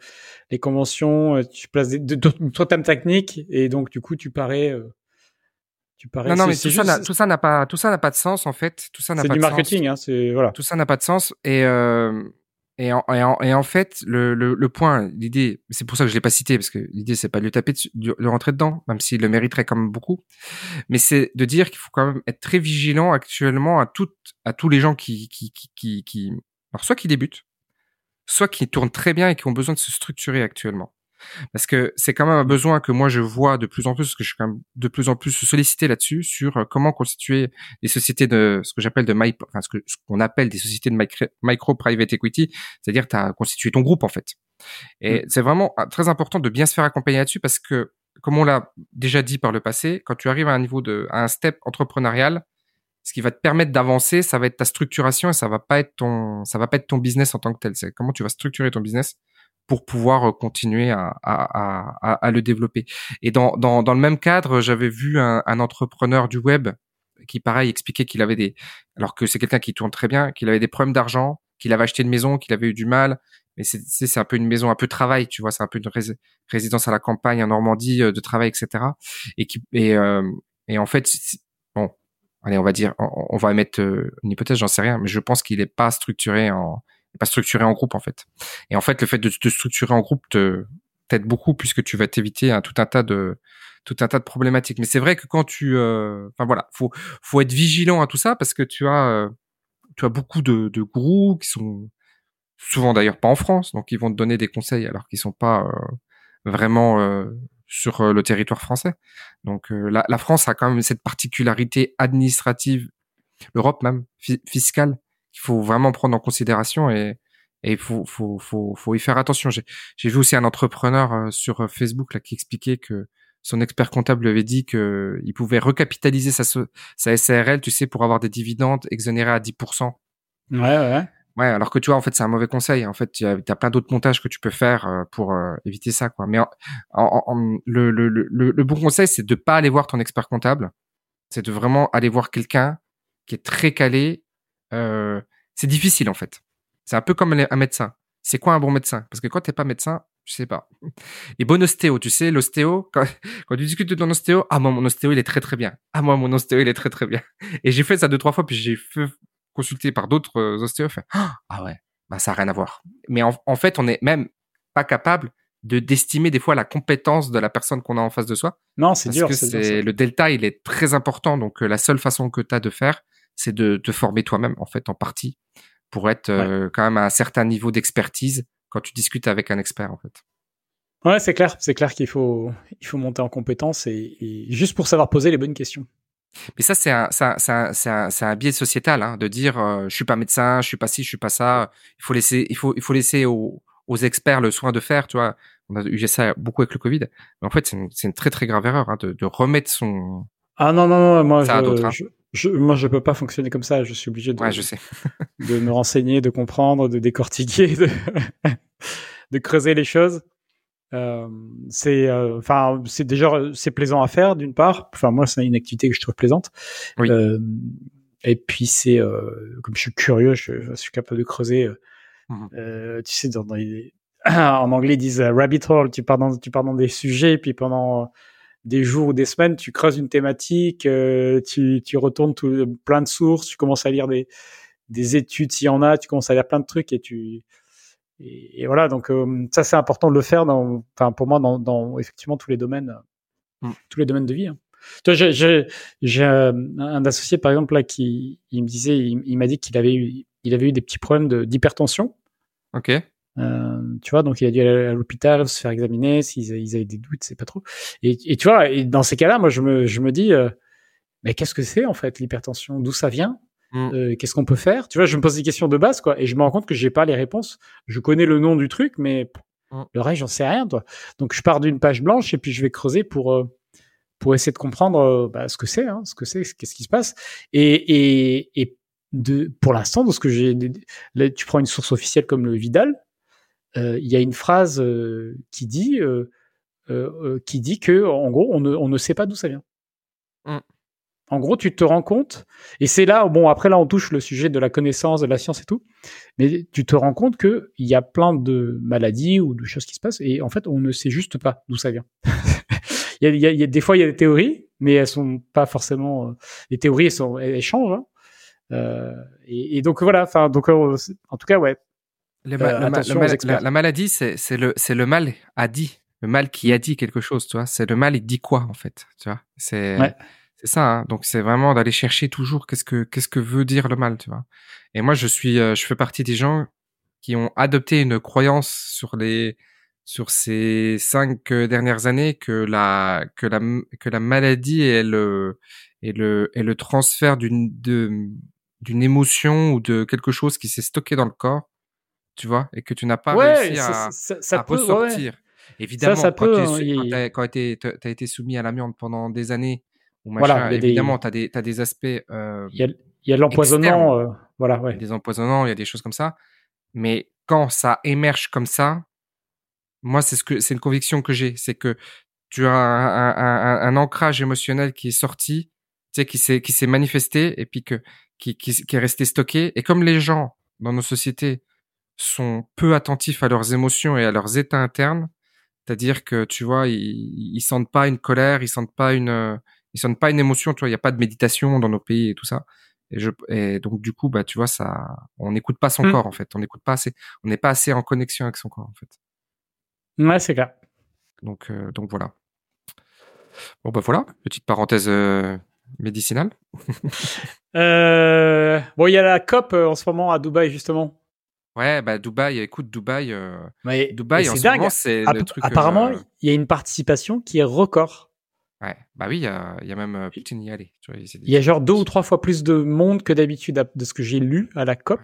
les conventions, euh, tu places d'autres termes techniques, et donc, du coup, tu parais, euh, tu parais. Non, non, mais tout, ça tout ça n'a pas, tout ça n'a pas de sens, en fait. Tout ça n'a pas de sens. C'est du marketing, hein, c'est, voilà. Tout ça n'a pas de sens, et, euh, et en, fait, le, point, l'idée, c'est pour ça que je l'ai pas cité, parce que l'idée, c'est pas de le taper, de, de, rentrer dedans, même s'il le mériterait quand même beaucoup, mais c'est de dire qu'il faut quand même être très vigilant actuellement à tous les gens qui, qui, qui, alors soit qui débutent, soit qui tournent très bien et qui ont besoin de se structurer actuellement parce que c'est quand même un besoin que moi je vois de plus en plus, parce que je suis quand même de plus en plus sollicité là-dessus sur euh, comment constituer des sociétés de ce que j'appelle de my, enfin ce que ce qu'on appelle des sociétés de micro, private equity, c'est-à-dire tu as constitué ton groupe en fait. Et mmh. c'est vraiment ah, très important de bien se faire accompagner là-dessus parce que comme on l'a déjà dit par le passé, quand tu arrives à un niveau de à un step entrepreneurial, ce qui va te permettre d'avancer, ça va être ta structuration et ça va pas être ton ça va pas être ton business en tant que tel. C'est comment tu vas structurer ton business pour pouvoir euh, continuer à, à, à, à le développer. Et dans, dans, dans, le même cadre, j'avais vu un, un, entrepreneur du web qui, pareil, expliquait qu'il avait des, alors que c'est quelqu'un qui tourne très bien, qu'il avait des problèmes d'argent, qu'il avait acheté une maison, qu'il avait eu du mal. Mais c'est, c'est un peu une maison un peu travail, tu vois, c'est un peu une résidence à la campagne en Normandie euh, de travail, etc. Et qui, et, euh, et en fait, bon, allez, on va dire, on, on va émettre une hypothèse, j'en sais rien, mais je pense qu'il n'est pas structuré en, pas structuré en groupe en fait. Et en fait, le fait de te structurer en groupe te t'aide beaucoup puisque tu vas t'éviter tout un tas de tout un tas de problématiques. Mais c'est vrai que quand tu, euh, enfin voilà, faut faut être vigilant à tout ça parce que tu as euh, tu as beaucoup de, de gourous qui sont souvent d'ailleurs pas en France, donc ils vont te donner des conseils alors qu'ils sont pas euh, vraiment sur le territoire français. Donc la, la, France a quand même cette particularité administrative, l'Europe même fiscale, qu'il faut vraiment prendre en considération et et faut faut faut faut y faire attention. J'ai vu aussi un entrepreneur euh, sur euh, Facebook là qui expliquait que son expert comptable lui avait dit que il pouvait recapitaliser sa sa SARL, tu sais, pour avoir des dividendes exonérés à 10%. Ouais ouais. Ouais, alors que tu vois, en fait, c'est un mauvais conseil. En fait, tu as, plein d'autres montages que tu peux faire euh, pour euh, éviter ça, quoi. Mais en, le, le, le, le, bon conseil, c'est de pas aller voir ton expert comptable. C'est de vraiment aller voir quelqu'un qui est très calé. Euh, c'est difficile, en fait. C'est un peu comme un médecin. C'est quoi un bon médecin? Parce que quand t'es pas médecin, je sais pas. Et bon ostéo, tu sais, l'ostéo, quand, <laughs> quand tu discutes de ton ostéo, ah moi mon ostéo il est très très bien. Ah moi mon ostéo il est très très bien. Et j'ai fait ça deux trois fois, puis j'ai fait consulté par d'autres euh, ostéos, fait, ah ouais, bah ça a rien à voir. Mais en, fait, on est même pas capable de d'estimer des fois la compétence de la personne qu'on a en face de soi. Non, c'est dur. Que c'est le delta, il est très important. Donc euh, la seule façon que tu as de faire, c'est de te former toi-même en fait en partie pour être euh, quand même à un certain niveau d'expertise quand tu discutes avec un expert en fait. Ouais, c'est clair, c'est clair qu'il faut il faut monter en compétence et, et juste pour savoir poser les bonnes questions. Mais ça, c'est un, ça, ça, un, un, biais sociétal hein, de dire euh, je suis pas médecin, je suis pas ci, je suis pas ça. Il faut laisser, il faut, il faut laisser aux, aux experts le soin de faire. Tu vois, on a eu ça beaucoup avec le Covid. Mais en fait, c'est une, une, très très grave erreur hein, de, de, remettre son. Ah non non non, moi je, hein. je, je, moi je peux pas fonctionner comme ça. Je suis obligé de. Ouais, je sais. <laughs> de me renseigner, de comprendre, de décortiquer, de, <laughs> de creuser les choses. Euh, c'est euh, enfin c'est déjà c'est plaisant à faire d'une part enfin moi c'est une activité que je trouve plaisante oui. euh, et puis c'est euh, comme je suis curieux je, je, suis capable de creuser mmh. tu sais dans, dans les... <clears throat> en anglais ils disent rabbit hole tu pars dans tu pars dans des sujets et puis pendant des jours ou des semaines tu creuses une thématique tu tu retournes tout, plein de sources tu commences à lire des des études s'il y en a tu commences à lire plein de trucs et tu et, voilà, donc euh, ça c'est important de le faire dans, enfin pour moi dans, dans effectivement tous les domaines, mm. tous les domaines de vie. Hein. Toi, j'ai un associé par exemple là qui il me disait, il, m'a dit qu'il avait eu, il avait eu des petits problèmes d'hypertension. Ok. Euh, tu vois, donc il a dû aller à l'hôpital se faire examiner s'ils ils avaient des doutes, c'est pas trop. Et, et, tu vois, et dans ces cas-là, moi je me, je me dis, euh, mais qu'est-ce que c'est en fait l'hypertension? D'où ça vient? Mm. Euh, qu'est-ce qu'on peut faire? Tu vois, je me pose des questions de base, quoi, et je me rends compte que j'ai pas les réponses. Je connais le nom du truc, mais mm. le reste, j'en sais rien, toi. Donc, je pars d'une page blanche et puis je vais creuser pour euh, pour essayer de comprendre euh, bah, ce que c'est, hein, ce que c'est, qu'est-ce qui se passe. Et, et, et de, pour l'instant, dans ce que j'ai, tu prends une source officielle comme le Vidal, il y a une phrase qui dit qui dit que en gros, on ne, on ne sait pas d'où ça vient. Mm. En gros, tu te rends compte, et c'est là, bon, après là, on touche le sujet de la connaissance, de la science et tout, mais tu te rends compte qu'il y a plein de maladies ou de choses qui se passent, et en fait, on ne sait juste pas d'où ça vient. <laughs> il, y a, il, y a, des fois, il y a des théories, mais elles sont pas forcément. Euh, les théories, elles, sont, elles changent. Hein. Euh, et, et, donc voilà, enfin, donc euh, en tout cas, ouais. Le euh, la, la, maladie, c'est le, c'est le mal a dit, le mal qui a dit quelque chose, tu vois. C'est le mal, il dit quoi en fait, tu vois. C'est ouais. C'est ça. Hein. Donc c'est vraiment d'aller chercher toujours qu'est-ce que qu'est-ce que veut dire le mal, tu vois. Et moi je suis euh, je fais partie des gens qui ont adopté une croyance sur les sur ces cinq euh, dernières années que la que la que la maladie est le est le est le transfert d'une d'une émotion ou de quelque chose qui s'est stocké dans le corps, tu vois, et que tu n'as pas réussi à, ça, ressortir. Évidemment, ça, quand, tu as, été, as été soumis à l'amiante pendant des années voilà, évidemment, tu as des, as des aspects. Euh, il y a, y a de l'empoisonnement. Euh, voilà, ouais. Des empoisonnements, il y a des choses comme ça. Mais quand ça émerge comme ça, moi, c'est ce que c'est une conviction que j'ai, c'est que tu as un, un, un, ancrage émotionnel qui est sorti, tu sais, qui s'est qui s'est manifesté et puis que qui, qui, qui est resté stocké. Et comme les gens dans nos sociétés sont peu attentifs à leurs émotions et à leurs états internes, c'est-à-dire que tu vois, ils, ils sentent pas une colère, ils sentent pas une ils sentent pas une émotion, tu vois, il y a pas de méditation dans nos pays et tout ça. Et, je, et donc du coup, bah tu vois, ça, on n'écoute pas son mmh. corps en fait, on n'écoute pas assez, on n'est pas assez en connexion avec son corps en fait. Ouais, c'est clair. Donc euh, donc voilà. Bon bah voilà, petite parenthèse euh, médicinale. <laughs> euh, bon, il y a la COP en ce moment à Dubaï justement. Ouais, bah Dubaï, écoute, Dubaï, euh, Dubaï en ce moment c'est le truc. Apparemment, il y a une participation qui est record. Ouais, bah oui, il y a, y a même euh, y aller. il y a genre deux ou trois fois plus de monde que d'habitude de ce que j'ai lu à la COP.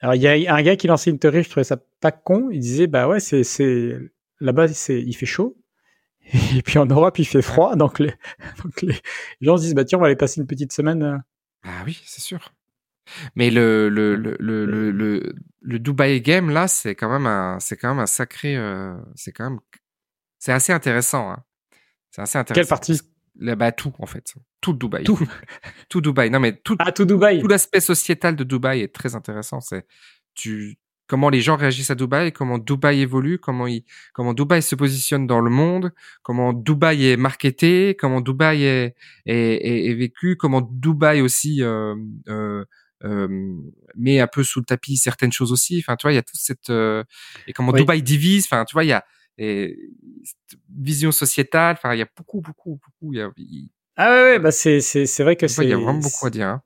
Alors il y a un gars qui lançait une théorie, je trouvais ça pas con. Il disait bah ouais, c'est là-bas il fait chaud et puis en Europe il fait froid, donc les <laughs> donc les gens se disent bah tiens on va aller passer une petite semaine. Ah oui, c'est sûr. Mais le le le le le, le, Dubai Game là, c'est quand même un c'est quand même un sacré euh, c'est quand même c'est assez intéressant. Hein. C'est assez intéressant. Quelle partie? Là, bah, tout en fait, tout Dubaï. Tout. <laughs> tout Dubaï. Non mais tout Ah, tout Dubaï. tout l'aspect sociétal de Dubaï est très intéressant. C'est tu comment les gens réagissent à Dubaï, comment Dubaï évolue, comment il, comment Dubaï se positionne dans le monde, comment Dubaï est marketé, comment Dubaï est est, est, est vécu, comment Dubaï aussi euh, euh, met un peu sous le tapis certaines choses aussi. Enfin, tu vois, il y a toute cette euh, et comment Oui. Dubaï divise. Enfin, tu vois, il y a et, vision sociétale. Enfin, il y a beaucoup, beaucoup, beaucoup. Il y a, il, Ah ouais, ouais, bah c'est c'est c'est vrai que Dubaï, il c'est y a vraiment beaucoup à dire. Hein.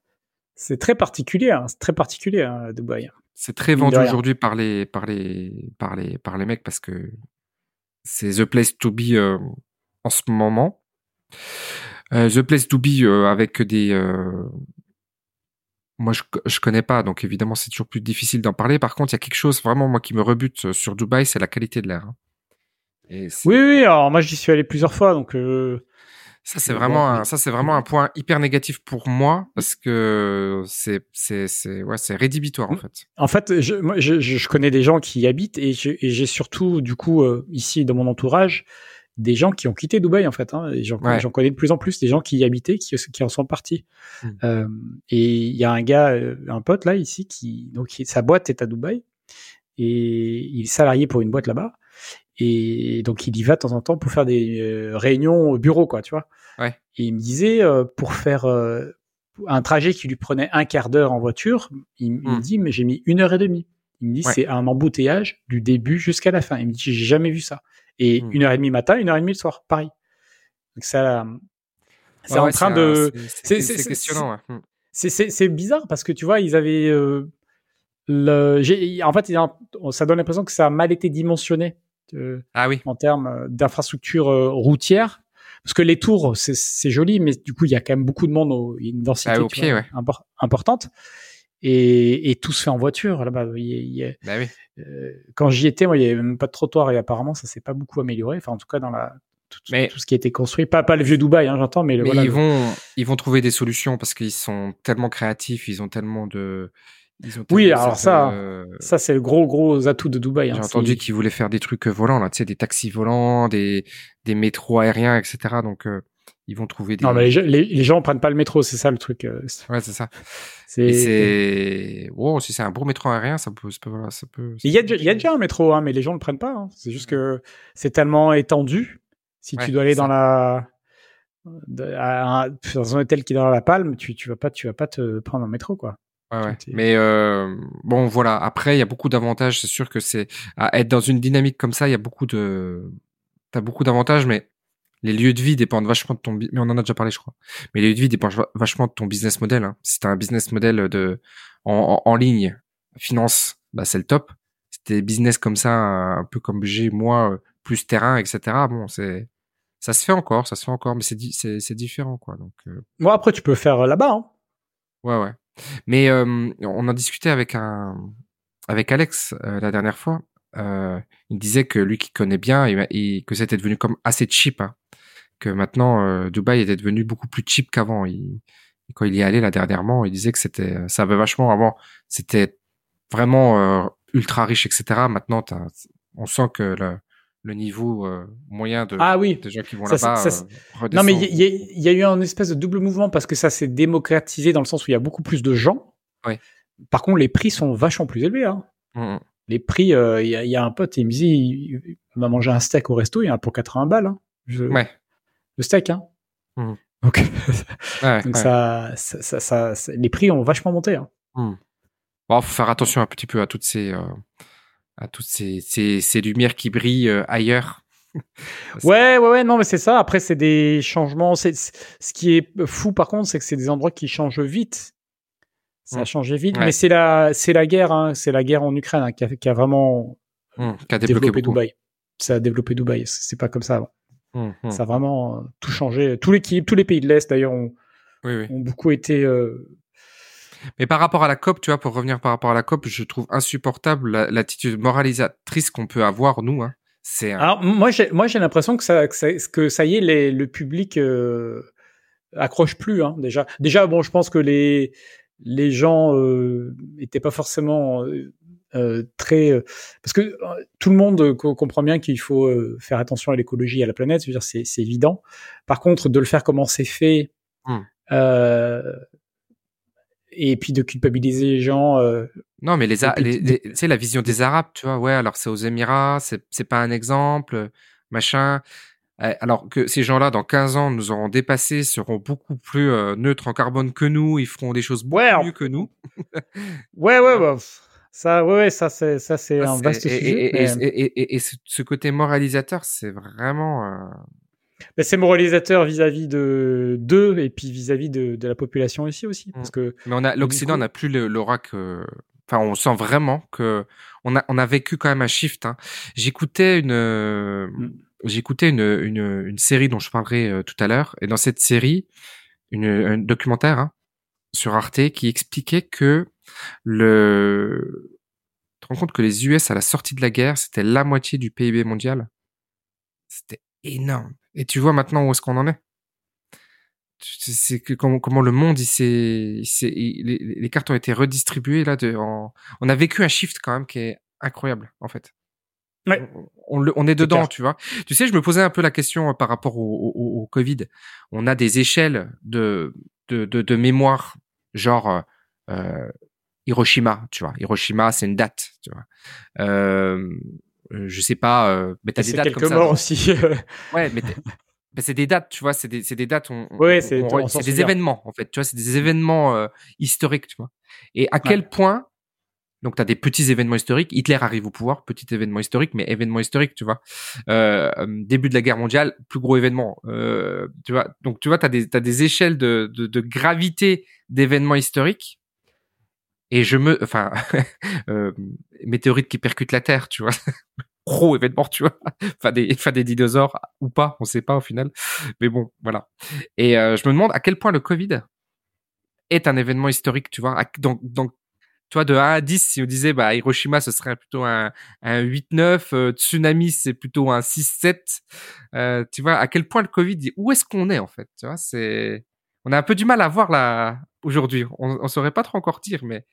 c'est très particulier, hein, c'est très particulier hein, Dubaï. C'est très vendu aujourd'hui par les par les par les par les mecs parce que c'est the place to be euh, en ce moment. Euh, the place to be euh, avec des euh, moi je je connais pas donc évidemment c'est toujours plus difficile d'en parler. Par contre, il y a quelque chose vraiment moi qui me rebute euh, sur Dubaï, c'est la qualité de l'air. hein. Et Oui, oui. Alors moi, j'y suis allé plusieurs fois, donc euh, ça c'est vraiment un, ça c'est vraiment un point hyper négatif pour moi parce que c'est c'est c'est ouais, c'est rédhibitoire en Mm. fait. En fait, je, moi, je, je connais des gens qui y habitent et j'ai surtout, du coup, euh, ici dans mon entourage, des gens qui ont quitté Dubaï, en fait. Hein, j'en Ouais. connais de plus en plus, des gens qui y habitaient, qui, qui en sont partis. Mm. Euh, et il y a un gars, euh, un pote là, ici, qui, donc, sa boîte est à Dubaï et il est salarié pour une boîte là-bas. Et donc, il y va de temps en temps pour faire des euh, réunions au bureau, quoi, tu vois. Ouais. Et il me disait, euh, pour faire un trajet qui lui prenait un quart d'heure en voiture, il, il me Mm. dit, mais j'ai mis une heure et demie. Il me dit, Ouais. c'est un embouteillage du début jusqu'à la fin. Il me dit, j'ai jamais vu ça. Et Mm. une heure et demie matin, une heure et demie le soir, pareil. Donc ça, c'est Ouais, en ouais, train de, c'est- questionnant. ouais. Mm. c'est bizarre parce que tu vois, ils avaient euh, le, en fait, ça donne l'impression que ça a mal été dimensionné euh, Ah oui. en termes euh, d'infrastructure euh, routière. Parce que les tours, c'est- joli, mais du coup, il y a quand même beaucoup de monde, au, une densité Ah, vois, ouais. impor- importante. Et, et tout se fait en voiture là-bas. Bah oui. euh, quand j'y étais, moi, il y avait même pas de trottoir et apparemment, ça s'est pas beaucoup amélioré. Enfin, en tout cas, dans la tout, Mais- tout ce qui a été construit, pas pas le vieux Dubaï, hein, j'entends, mais, le, Mais voilà, ils le- vont, ils vont trouver des solutions parce qu'ils sont tellement créatifs, ils ont tellement de, ils ont Oui, tellement alors cette, ça, euh, ça c'est le gros gros atout de Dubaï. j'ai hein, entendu c'est- qu'ils voulaient faire des trucs volants là, tu sais, des taxis volants, des, des métros aériens, etc. Donc euh, ils vont trouver des. Non, mais les, gens- les, les gens prennent pas le métro, c'est ça le truc. euh, Ouais, c'est ça. C'est. Wow, si c'est un beau métro aérien, ça peut, ça peut, ça peut. Il y, a, y a déjà un métro, hein, mais les gens le prennent pas. hein. C'est juste que c'est tellement étendu. Si Ouais, tu dois aller ça. dans la de- à un- dans un hôtel qui est dans la Palme, tu tu vas pas tu vas pas te prendre un métro quoi. Ouais, ouais. Mais euh, bon, voilà. Après, il y a beaucoup d'avantages. C'est sûr que c'est à être dans une dynamique comme ça, il y a beaucoup de, t'as beaucoup d'avantages, mais les lieux de vie dépendent vachement de ton. Mais on en a déjà parlé, je crois. Mais les lieux de vie dépendent va- vachement de ton business model. Hein. Si t'as un business model de en, en, en ligne, finance, bah c'est le top. Si t'es business comme ça, un peu comme j'ai moi, euh, plus terrain, etc. Bon, c'est ça se fait encore, ça se fait encore, mais c'est di- c'est c'est différent, quoi. Donc euh, Bon après tu peux faire là-bas. Hein. Ouais, ouais. Mais euh, on en discutait avec un avec Alex euh, la dernière fois. Euh, il disait que lui qui connaît bien et, et que c'était devenu comme assez cheap. Hein. Que maintenant euh, Dubaï était devenu beaucoup plus cheap qu'avant. Il, quand il y est allé là dernièrement, il disait que c'était ça avait vachement avant. C'était vraiment euh, ultra riche, etc. Maintenant, on sent que le, le niveau euh, moyen de Ah oui. des gens qui vont là-bas euh, Non mais il y, a- il y a eu un espèce de double mouvement parce que ça s'est démocratisé dans le sens où il y a beaucoup plus de gens. Par contre les prix sont vachement plus élevés. Hein. Mm, Les prix, euh, il y, a, il y a un pote, il me dit, il, va manger un steak au resto, il y en a pour 80 balles. Hein. Je-. Ouais. Le steak, hein. Mhm. Donc, <laughs> Ouais, donc ouais. ça, ça, ça, les prix ont vachement monté. Hein. Bon, faut faire attention un petit peu à toutes ces, euh, à toutes ces, ces, ces lumières qui brillent euh, ailleurs. <laughs> Ouais, ouais, ouais, non, mais c'est ça. Après, c'est des changements. C'est ce qui est fou, par contre, c'est que c'est des endroits qui changent vite. Ça a Mm. changé vite, Ouais. mais c'est la, c'est la guerre, hein, c'est la guerre en Ukraine hein, qui, a, qui a vraiment qui a débloqué développé beaucoup. Dubaï. Ça a développé Dubaï. C'est pas comme ça avant. Hum, hum. Ça a vraiment euh, tout changé. Tous les, tous les pays de l'Est, d'ailleurs, ont, Oui, oui. ont beaucoup été. euh, Mais par rapport à la COP, tu vois, pour revenir par rapport à la COP, je trouve insupportable la- l'attitude moralisatrice qu'on peut avoir, nous. Hein. C'est un- Alors, moi, j'ai, moi, j'ai l'impression que ça, que ça, que ça y est, les, le public euh, accroche plus. Hein, déjà, déjà, bon, je pense que les les gens n'étaient pas forcément très parce que tout le monde comprend bien qu'il faut faire attention à l'écologie et à la planète, c'est c'est évident. Par contre, de le faire comment c'est fait, mmh. et puis de culpabiliser les gens. non, mais les, les, la vision des Arabes, tu vois, ouais, alors c'est aux Émirats, c'est pas un exemple, machin. Eh, alors que ces gens-là, dans 15 ans, nous auront dépassés, seront beaucoup plus euh, neutres en carbone que nous, ils feront des choses beaucoup mieux que nous. ouais, ouais, <laughs> bah, ça, ouais, ça, c'est, ça, c'est un vaste sujet. Et, et, ce côté moralisateur, c'est vraiment. Euh... c'est moralisateur vis-à-vis de d'eux et puis vis-à-vis de, de, la population ici aussi, parce que. Mais on a l'Occident n'a plus l'aura que. Enfin, on sent vraiment que on a on a vécu quand même un shift. Hein. J'écoutais une. Mm j'écoutais une, une, une, série dont je parlerai euh, tout à l'heure, et dans cette série, une, un documentaire hein, sur Arte qui expliquait que le... Tu te rends compte que les US, à la sortie de la guerre, c'était la moitié du PIB mondial? C'était énorme. Et tu vois maintenant où est-ce qu'on en est? C'est que comment, comment, le monde il s'est les, les, cartes ont été redistribuées là de, on a vécu un shift quand même qui est incroyable en fait on, on, est dedans, tu vois. Tu sais, je me posais un peu la question euh, par rapport au, au, Covid. On a des échelles de, de, de, de mémoire, genre euh, euh, Hiroshima, tu vois. Hiroshima, c'est une date, tu vois. Euh, je sais pas, euh, mais t'as des dates quelques morts aussi. <laughs> ouais, mais c'est des dates, tu vois, c'est des, des dates, on, ouais, c'est des événements, en fait, tu vois, c'est des événements euh, historiques, tu vois. Et à quel point donc, tu as des petits événements historiques. Hitler arrive au pouvoir, petit événement historique, mais événement historique, tu vois. Euh, début de la guerre mondiale, plus gros événement. Euh, tu vois. Donc, tu vois, tu as des, des échelles de, de, de gravité d'événements historiques. Et je me... Enfin, <laughs> euh, météorite qui percute la Terre, tu vois. <laughs> gros événement, tu vois. enfin, des, enfin, des dinosaures ou pas, on sait pas au final. Mais bon, voilà. Et euh, je me demande à quel point le Covid est un événement historique, tu vois. Donc, donc tu de 1 à 10, si on disait, bah, Hiroshima, ce serait plutôt un, un 8-9, euh, tsunami, c'est plutôt un 6-7. Euh, tu vois, à quel point le Covid, où est-ce qu'on est, en fait? Tu vois, c'est, on a un peu du mal à voir là, aujourd'hui. On, on saurait pas trop encore dire, mais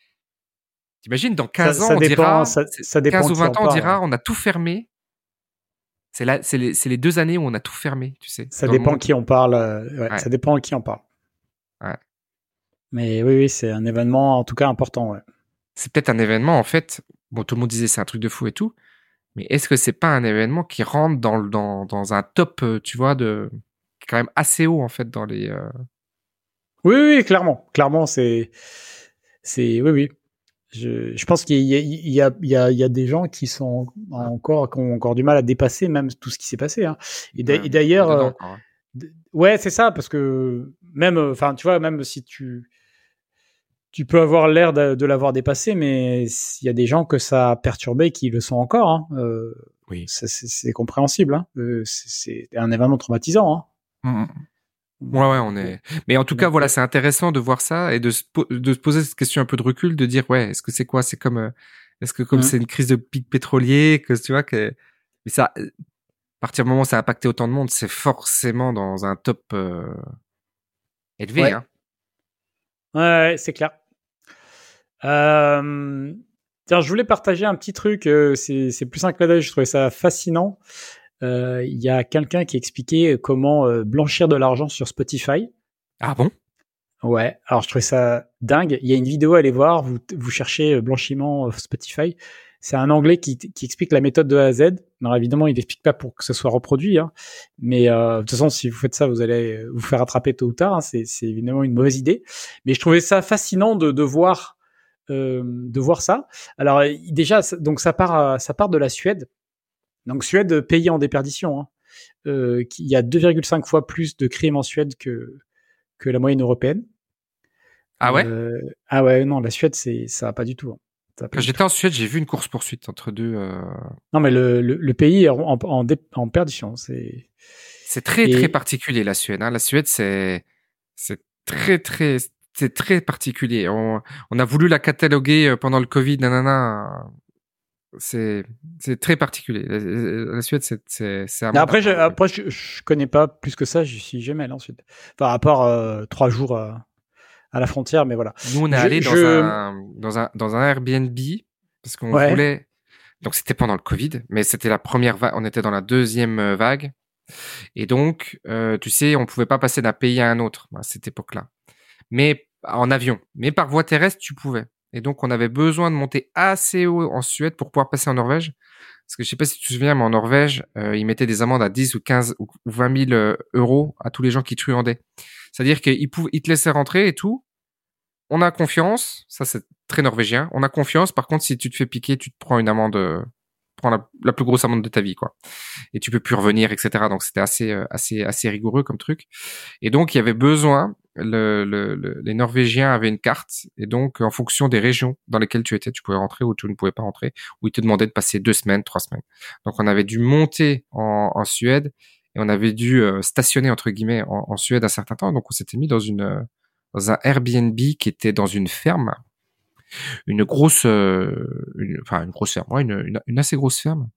t'imagines, dans 15 ans, on dira, ça, ça 15 ou 20 ans, on dira, on a tout fermé. C'est là, c'est les, les, deux années où on a tout fermé, tu sais. Ça dépend qui on parle. Euh, ouais, Ça dépend qui on parle. Ouais. Mais oui, oui, c'est un événement en tout cas important. Ouais c'est peut-être un événement, en fait, bon, tout le monde disait c'est un truc de fou et tout, mais est-ce que c'est pas un événement qui rentre dans, dans, dans un top, euh, tu vois, de, qui est quand même assez haut, en fait, dans les. Euh oui, oui, clairement. Clairement, c'est. c'est oui, oui. Je, je pense qu'il y, y, y, a, y, a, y a des gens qui sont encore, qui ont encore du mal à dépasser même tout ce qui s'est passé. Hein. Et d'ailleurs, euh, ouais, c'est ça, parce que même, enfin, tu vois, même si tu, tu peux avoir l'air de, l'avoir dépassé, mais il y a des gens que ça a perturbé qui le sont encore. Hein. Euh, oui. C'est compréhensible. Hein. Euh, c'est un événement traumatisant. Hein. Mmh, mmh. Ouais, ouais, on est. Mais en tout cas, voilà, c'est intéressant de voir ça et de se, de se poser cette question un peu de recul, de dire, ouais, est-ce que c'est quoi? C'est comme, euh, est-ce que comme mmh. c'est une crise de pic pétrolier, que tu vois que, mais ça, à partir du moment où ça a impacté autant de monde, c'est forcément dans un top élevé. Ouais, hein. ouais c'est clair. Euh, tiens, je voulais partager un petit truc. Euh, c'est plus un clin Je trouvais ça fascinant. Euh, il y a quelqu'un qui expliquait comment blanchir de l'argent sur Spotify. Ah bon? Ouais. Alors je trouvais ça dingue. Il y a une vidéo à aller voir. Vous, vous cherchez blanchiment Spotify. C'est un anglais qui, qui, explique la méthode de A à Z. Alors évidemment, il n'explique pas pour que ce soit reproduit, hein. mais euh, de toute façon, si vous faites ça, vous allez vous faire attraper tôt ou tard. Hein. C'est évidemment une mauvaise idée. Mais je trouvais ça fascinant de, de voir euh, de voir ça. Alors déjà, donc ça part, ça part de la Suède. Donc Suède, pays en déperdition. Hein. Euh, il y a 2,5 fois plus de crimes en Suède que que la moyenne européenne. Ah ouais? Euh, Ah ouais, non, la Suède, c'est ça va pas du tout. Hein. Quand j'étais en Suède, j'ai vu une course poursuite entre deux. Euh... Non, mais le, le, pays est en, en, en perdition. C'est c'est très très particulier la Suède. Hein. La Suède, c'est c'est très très c'est très particulier. On, on, a voulu la cataloguer euh, pendant le Covid, nanana. C'est très particulier. La, Suède, c'est c'est après je, après je, je, connais pas plus que ça. Je suis jamais allé en Suède. Enfin à part euh, trois jours à, à la frontière, mais voilà. Nous, on est allé dans, un, dans, un, dans un Airbnb parce qu'on voulait. Donc, c'était pendant le Covid, mais c'était la première vague. On était dans la deuxième euh, vague. Et donc, euh, tu sais, on pouvait pas passer d'un pays à un autre à cette époque-là. Mais en avion. Mais par voie terrestre, tu pouvais. Et donc, on avait besoin de monter assez haut en Suède pour pouvoir passer en Norvège. Parce que je sais pas si tu te souviens, mais en Norvège, euh, ils mettaient des amendes à 10 ou 15 ou 20 000 euh, euros à tous les gens qui truandaient. C'est-à-dire qu'ils ils te laissaient rentrer et tout. On a confiance. Ça, c'est très norvégien. On a confiance. Par contre, si tu te fais piquer, tu te prends une amende, euh, prends la, plus grosse amende de ta vie, quoi. Et tu peux plus revenir, etc. Donc, c'était assez, euh, assez, assez rigoureux comme truc. Et donc, il y avait besoin le, le, les Norvégiens avaient une carte et donc en fonction des régions dans lesquelles tu étais, tu pouvais rentrer ou tu ne pouvais pas rentrer, ou ils te demandaient de passer deux semaines, trois semaines. Donc on avait dû monter en, Suède et on avait dû euh, stationner entre guillemets en, Suède un certain temps. Donc on s'était mis dans une dans un Airbnb qui était dans une ferme, une grosse, euh, enfin une grosse ferme, une, une assez grosse ferme.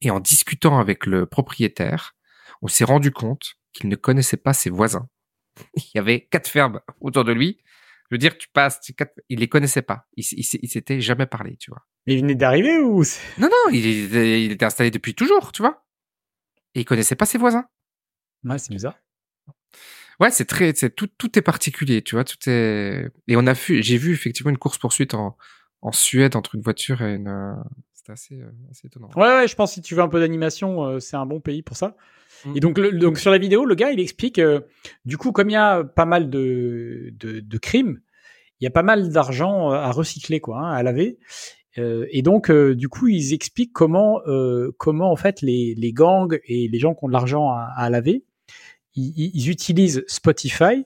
Et en discutant avec le propriétaire, on s'est rendu compte qu'il ne connaissait pas ses voisins <laughs> il y avait quatre fermes autour de lui. Je veux dire, tu passes, tu quatre... il les connaissait pas. Il, il, s'était jamais parlé, tu vois. il venait d'arriver ou Non, non, il, il, était installé depuis toujours, tu vois. Et il connaissait pas ses voisins. Ouais, c'est bizarre. Ouais, c'est très, c'est tout, tout est particulier, tu vois, tout est. Et on a vu, j'ai vu effectivement une course poursuite en, en Suède entre une voiture et une. C'était assez, euh, assez étonnant. Ouais, ouais, je pense que si tu veux un peu d'animation, euh, c'est un bon pays pour ça. Mm. Et donc, le, donc sur la vidéo, le gars, il explique, euh, du coup, comme il y a pas mal de, de, de crimes, il y a pas mal d'argent à recycler, quoi, hein, à laver. Euh, et donc, euh, du coup, ils expliquent comment, comment en fait les, les gangs et les gens qui ont de l'argent à, à, laver, ils, ils, utilisent Spotify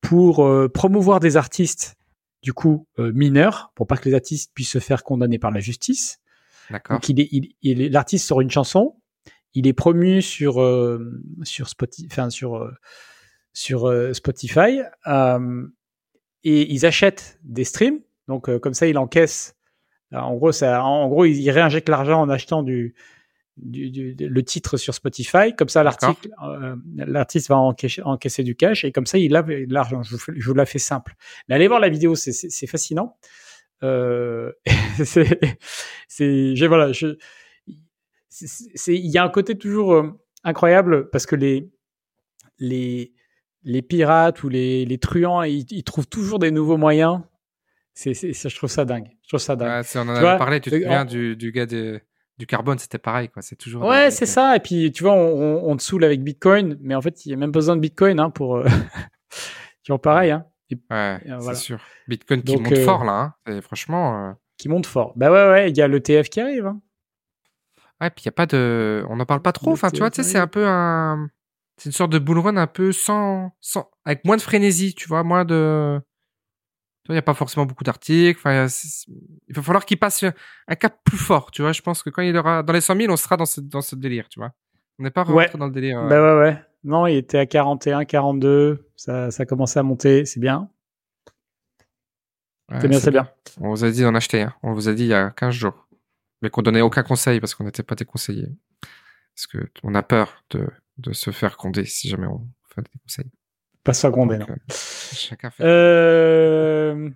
pour promouvoir des artistes, du coup, mineurs, pour pas que les artistes puissent se faire condamner par la justice. D'accord. Donc, il est, il, l'artiste sort une chanson, il est promu sur euh, sur Spotify, enfin sur euh, sur euh, Spotify et ils achètent des streams. Donc comme ça, il encaisse. En gros, ça, en gros, il réinjecte l'argent en achetant du, du, du, le titre sur Spotify. Comme ça, l'article, l'artiste va encaisser, encaisser, du cash et comme ça, il a l'argent. Je, je, vous la fais simple. Mais allez voir la vidéo, c'est fascinant. Euh, <laughs> c'est, j'ai voilà, je, c'est il y a un côté toujours euh, incroyable parce que les les les pirates ou les, les truands ils, ils, trouvent toujours des nouveaux moyens. C'est je trouve ça dingue. Je trouve ça dingue. On en avait parlé tu te souviens du, du gars de, du carbone c'était pareil quoi c'est toujours ouais c'est ça. Et puis tu vois on, on, te saoule avec bitcoin mais en fait il y a même besoin de bitcoin hein, pour euh... <laughs> vois pareil hein et, ouais c'est sûr bitcoin qui monte euh, fort là hein. et franchement euh, qui monte fort bah ouais ouais il y a l'ETF qui arrive hein. Ouais, puis il y a pas de, on n'en parle pas trop. Enfin, tu vois, tu sais, c'est un peu un, c'est une sorte de bull run un peu sans, sans, avec moins de frénésie, tu vois, moins de, il n'y a pas forcément beaucoup d'articles. Enfin, il va falloir qu'il passe un cap plus fort, tu vois. Je pense que quand il aura dans les 100 000, on sera dans ce, dans ce délire, tu vois. On n'est pas rentré dans le délire. Bah ouais, ouais. Non, il était à 41, 42. Ça, ça commençait à monter. C'est bien. c'est bien, c'est bien. On vous a dit d'en acheter. Hein. On vous a dit il y a 15 jours mais qu'on donnait aucun conseil parce qu'on n'était pas déconseillés. Parce que on a peur de, de se faire gronder si jamais on fait des conseils. Pas se faire gronder, non. Euh, chacun fait. Euh...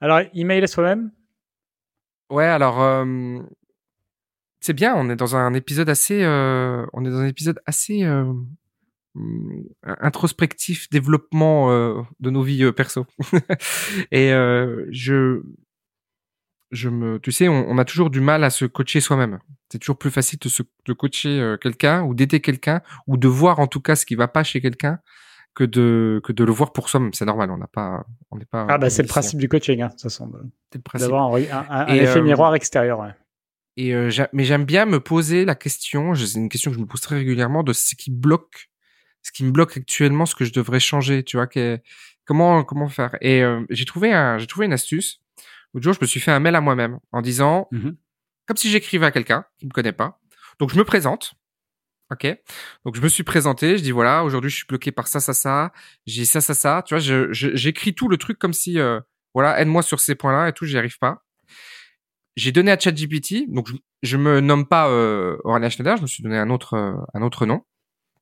Alors, email à soi-même? Ouais, alors euh... c'est bien. On est dans un épisode assez, euh... on est dans un épisode assez euh, introspectif, développement euh, de nos vies perso. <laughs> Et je je me, tu sais, on, on, a toujours du mal à se coacher soi-même. C'est toujours plus facile de, se, de coacher euh, quelqu'un ou d'aider quelqu'un ou de voir en tout cas ce qui va pas chez quelqu'un que de que de le voir pour soi-même. C'est normal. On n'a pas, on n'est pas. Ah bah c'est le principe du coaching, hein, de toute façon. D'avoir un, un, un effet euh, miroir extérieur. Ouais. Et euh, mais j'aime bien me poser la question. C'est une question que je me pose très régulièrement de ce qui bloque, ce qui me bloque actuellement, ce que je devrais changer. Tu vois, que, comment comment faire. Et euh, j'ai trouvé un, j'ai trouvé une astuce L'autre jour, je me suis fait un mail à moi-même en disant, mmh comme si j'écrivais à quelqu'un qui me connaît pas. Donc, je me présente. OK. Donc, je me suis présenté. Je dis, voilà, aujourd'hui, je suis bloqué par ça, ça, ça. J'ai ça, ça, ça. Tu vois, j'écris tout le truc comme si, euh, voilà, aide-moi sur ces points-là et tout, j'y arrive pas. J'ai donné à ChatGPT. Donc, je, je me nomme pas euh, Aurélien Schneider. Je me suis donné un autre, euh, un autre nom.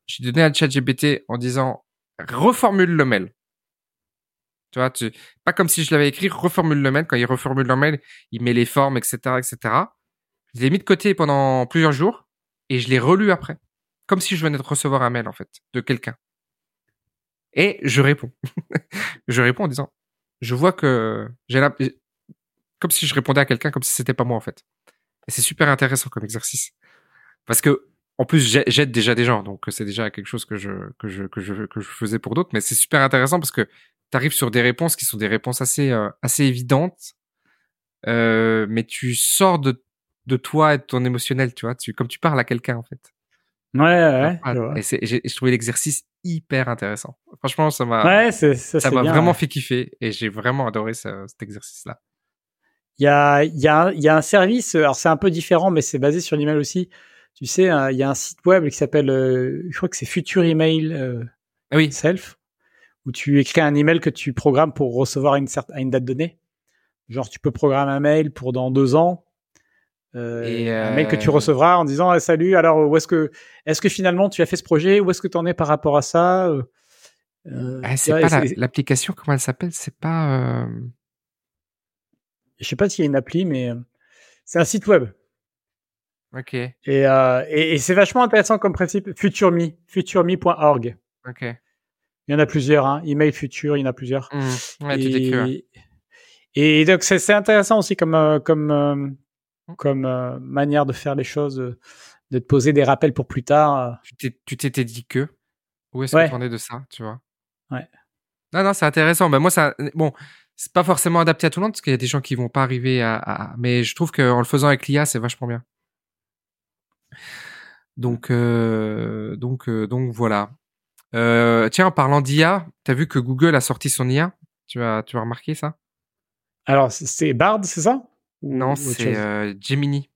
J'ai donné à ChatGPT en disant, reformule le mail. Tu vois, tu, pas comme si je l'avais écrit, reformule le mail. Quand il reformule le mail, il met les formes, etc., etc. Je l'ai mis de côté pendant plusieurs jours et je l'ai relu après. Comme si je venais de recevoir un mail, en fait, de quelqu'un. Et je réponds. <laughs> je réponds en disant, je vois que j'ai comme si je répondais à quelqu'un comme si c'était pas moi, en fait. Et c'est super intéressant comme exercice. Parce que, en plus, j'aide déjà des gens, donc c'est déjà quelque chose que je, que je, que je, que je faisais pour d'autres, mais c'est super intéressant parce que tu arrives sur des réponses qui sont des réponses assez, euh, assez évidentes, euh, mais tu sors de, de toi et de ton émotionnel, tu vois, tu, comme tu parles à quelqu'un, en fait. Ouais, ouais. et c'est, j'ai, je trouvais l'exercice hyper intéressant. Franchement, ça m'a, ouais, ça, m'a vraiment fait kiffer et j'ai vraiment adoré ce, cet exercice-là. Il y a, y a, y a un service, alors c'est un peu différent, mais c'est basé sur l'email aussi. Tu sais, il y a un site web qui s'appelle, euh, je crois que c'est Future Email euh, oui. Self, où tu écris un email que tu programmes pour recevoir une à une date donnée. Genre, tu peux programmer un mail pour dans deux ans. Euh, Et Un mail que tu recevras en disant ah, salut. Alors, où est-ce que, est-ce que finalement tu as fait ce projet? Où est-ce que tu en es par rapport à ça? Ah, C'est pas l'application. comment elle s'appelle? C'est pas. Je sais pas s'il y a une appli, mais c'est un site web. Ok. Et, euh, et, et c'est vachement intéressant comme principe. FutureMe, futureme.org. Ok. Il y en a plusieurs, hein. Email Future, il y en a plusieurs. Mmh. Ouais, et, et donc c'est intéressant aussi comme euh, comme euh, mmh. comme euh, manière de faire les choses, de te poser des rappels pour plus tard. Tu t'étais dit que? Où est-ce que tu en es de ça, tu vois? Ouais. Non non, c'est intéressant. Ben moi ça, bon, c'est pas forcément adapté à tout le monde parce qu'il y a des gens qui vont pas arriver à, à... mais je trouve qu'en le faisant avec l'IA, c'est vachement bien. Donc, euh, donc, euh, donc voilà. Euh, tiens, en parlant d'IA, tu as vu que Google a sorti son IA Tu as, tu as remarqué ça? Alors, c'est Bard, c'est ça? Non, c'est Gemini.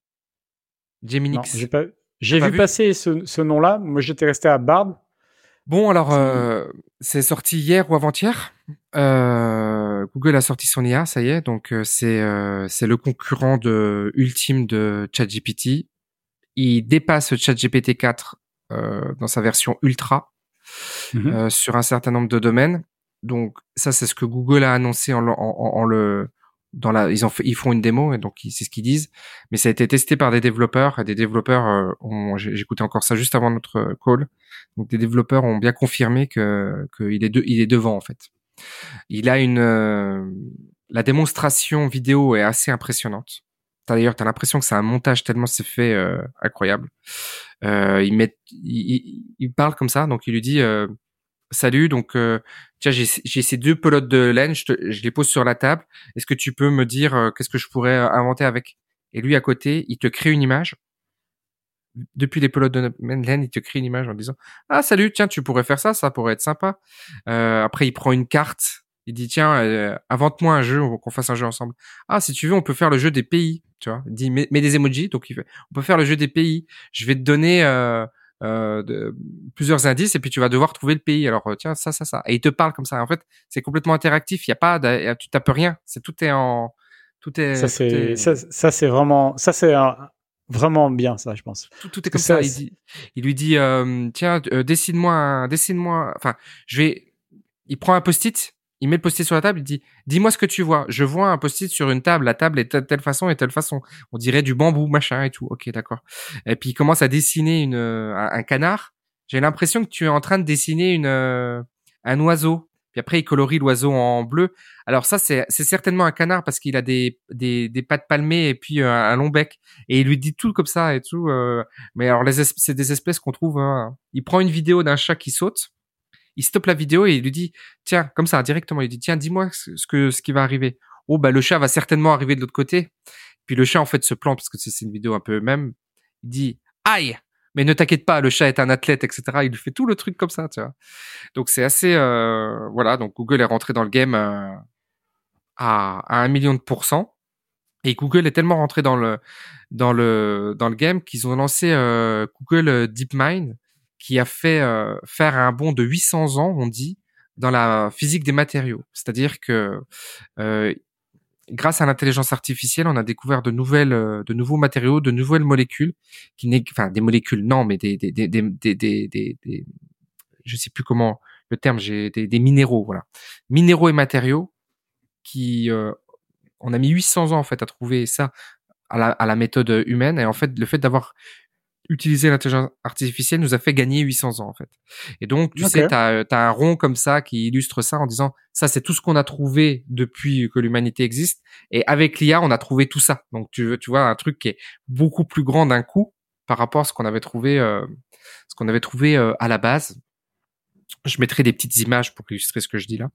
Gemini. J'ai pas... J'ai vu, passer ce, ce nom-là. Moi, j'étais resté à Bard. Bon, alors, euh, c'est sorti hier ou avant-hier? Euh, Google a sorti son IA, ça y est. Donc, c'est c'est le concurrent de ultime de ChatGPT il dépasse ChatGPT 4 euh, dans sa version ultra mhm. euh, sur un certain nombre de domaines. Donc ça, c'est ce que Google a annoncé en, en, en, le dans la ils ont fait, ils font une démo et donc c'est ce qu'ils disent. Mais ça a été testé par des développeurs et des développeurs euh, ont j'écoutais encore ça juste avant notre call. Donc des développeurs ont bien confirmé que qu'il est de, il est devant en fait. Il a une euh, la démonstration vidéo est assez impressionnante. D'ailleurs, t'as l'impression que c'est un montage tellement c'est fait euh, incroyable. Euh, il, met, il, il, parle comme ça, donc il lui dit euh, salut. Donc euh, tiens, j'ai ces deux pelotes de laine, je, les pose sur la table. Est-ce que tu peux me dire euh, qu'est-ce que je pourrais inventer avec? Et lui à côté, il te crée une image. Depuis les pelotes de laine, il te crée une image en disant ah salut, tiens, tu pourrais faire ça, ça pourrait être sympa. après, il prend une carte il dit tiens, euh, invente-moi un jeu, qu'on fasse un jeu ensemble. Ah, si tu veux, on peut faire le jeu des pays. Tu vois, il dit mets, des emojis. Donc il fait, on peut faire le jeu des pays. Je vais te donner euh, euh, de, plusieurs indices et puis tu vas devoir trouver le pays. Alors euh, tiens, ça, ça, ça. Et il te parle comme ça. En fait, c'est complètement interactif. Il y a pas, tu tapes rien. C'est tout est en, tout est. Ça c'est, ça, ça c'est vraiment, ça c'est vraiment bien ça, je pense. Tout, tout est comme ça. Il, dit, il lui dit euh, tiens, dessine-moi, dessine-moi. Enfin, je vais. Il prend un post-it il met le post-it sur la table, il dit dis-moi ce que tu vois. Je vois un post-it sur une table, la table est de telle façon et telle façon. On dirait du bambou, machin et tout. Ok, d'accord. Et puis il commence à dessiner une un, canard. J'ai l'impression que tu es en train de dessiner une euh, un oiseau. Puis après il colorie l'oiseau en bleu. Alors ça c'est certainement un canard parce qu'il a des des des pattes palmées et puis euh, un long bec et il lui dit tout comme ça et tout. Euh. Mais alors c'est des espèces qu'on trouve. Hein. Il prend une vidéo d'un chat qui saute il stoppe la vidéo et il lui dit tiens comme ça directement il dit tiens dis-moi ce que ce qui va arriver. Oh bah le chat va certainement arriver de l'autre côté. Puis le chat en fait se plante parce que c'est une vidéo un peu même. Il dit aïe! Mais ne t'inquiète pas le chat est un athlète etc il lui fait tout le truc comme ça tu vois. Donc c'est assez euh, voilà. Donc Google est rentré dans le game euh, à, à un million de pourcents. Et Google est tellement rentré dans le dans le dans le game qu'ils ont lancé euh, Google DeepMind qui a fait euh, faire un bond de 800 ans, on dit, dans la physique des matériaux. C'est-à-dire que euh, grâce à l'intelligence artificielle, on a découvert de nouvelles, euh, de nouveaux matériaux, de nouvelles molécules, qui n'est, enfin des molécules, non, mais des, des, des, des, des, des, des je sais plus comment le terme, j'ai des, des, minéraux, voilà, minéraux et matériaux qui, euh, on a mis 800 ans en fait à trouver ça à la, à la méthode humaine, et en fait, le fait d'avoir utiliser l'intelligence artificielle nous a fait gagner 800 ans en fait. Et donc tu sais, tu as, un rond comme ça qui illustre ça en disant ça c'est tout ce qu'on a trouvé depuis que l'humanité existe et avec l'IA on a trouvé tout ça. Donc tu tu vois un truc qui est beaucoup plus grand d'un coup par rapport à ce qu'on avait trouvé euh, ce qu'on avait trouvé euh, à la base. Je mettrai des petites images pour illustrer ce que je dis là.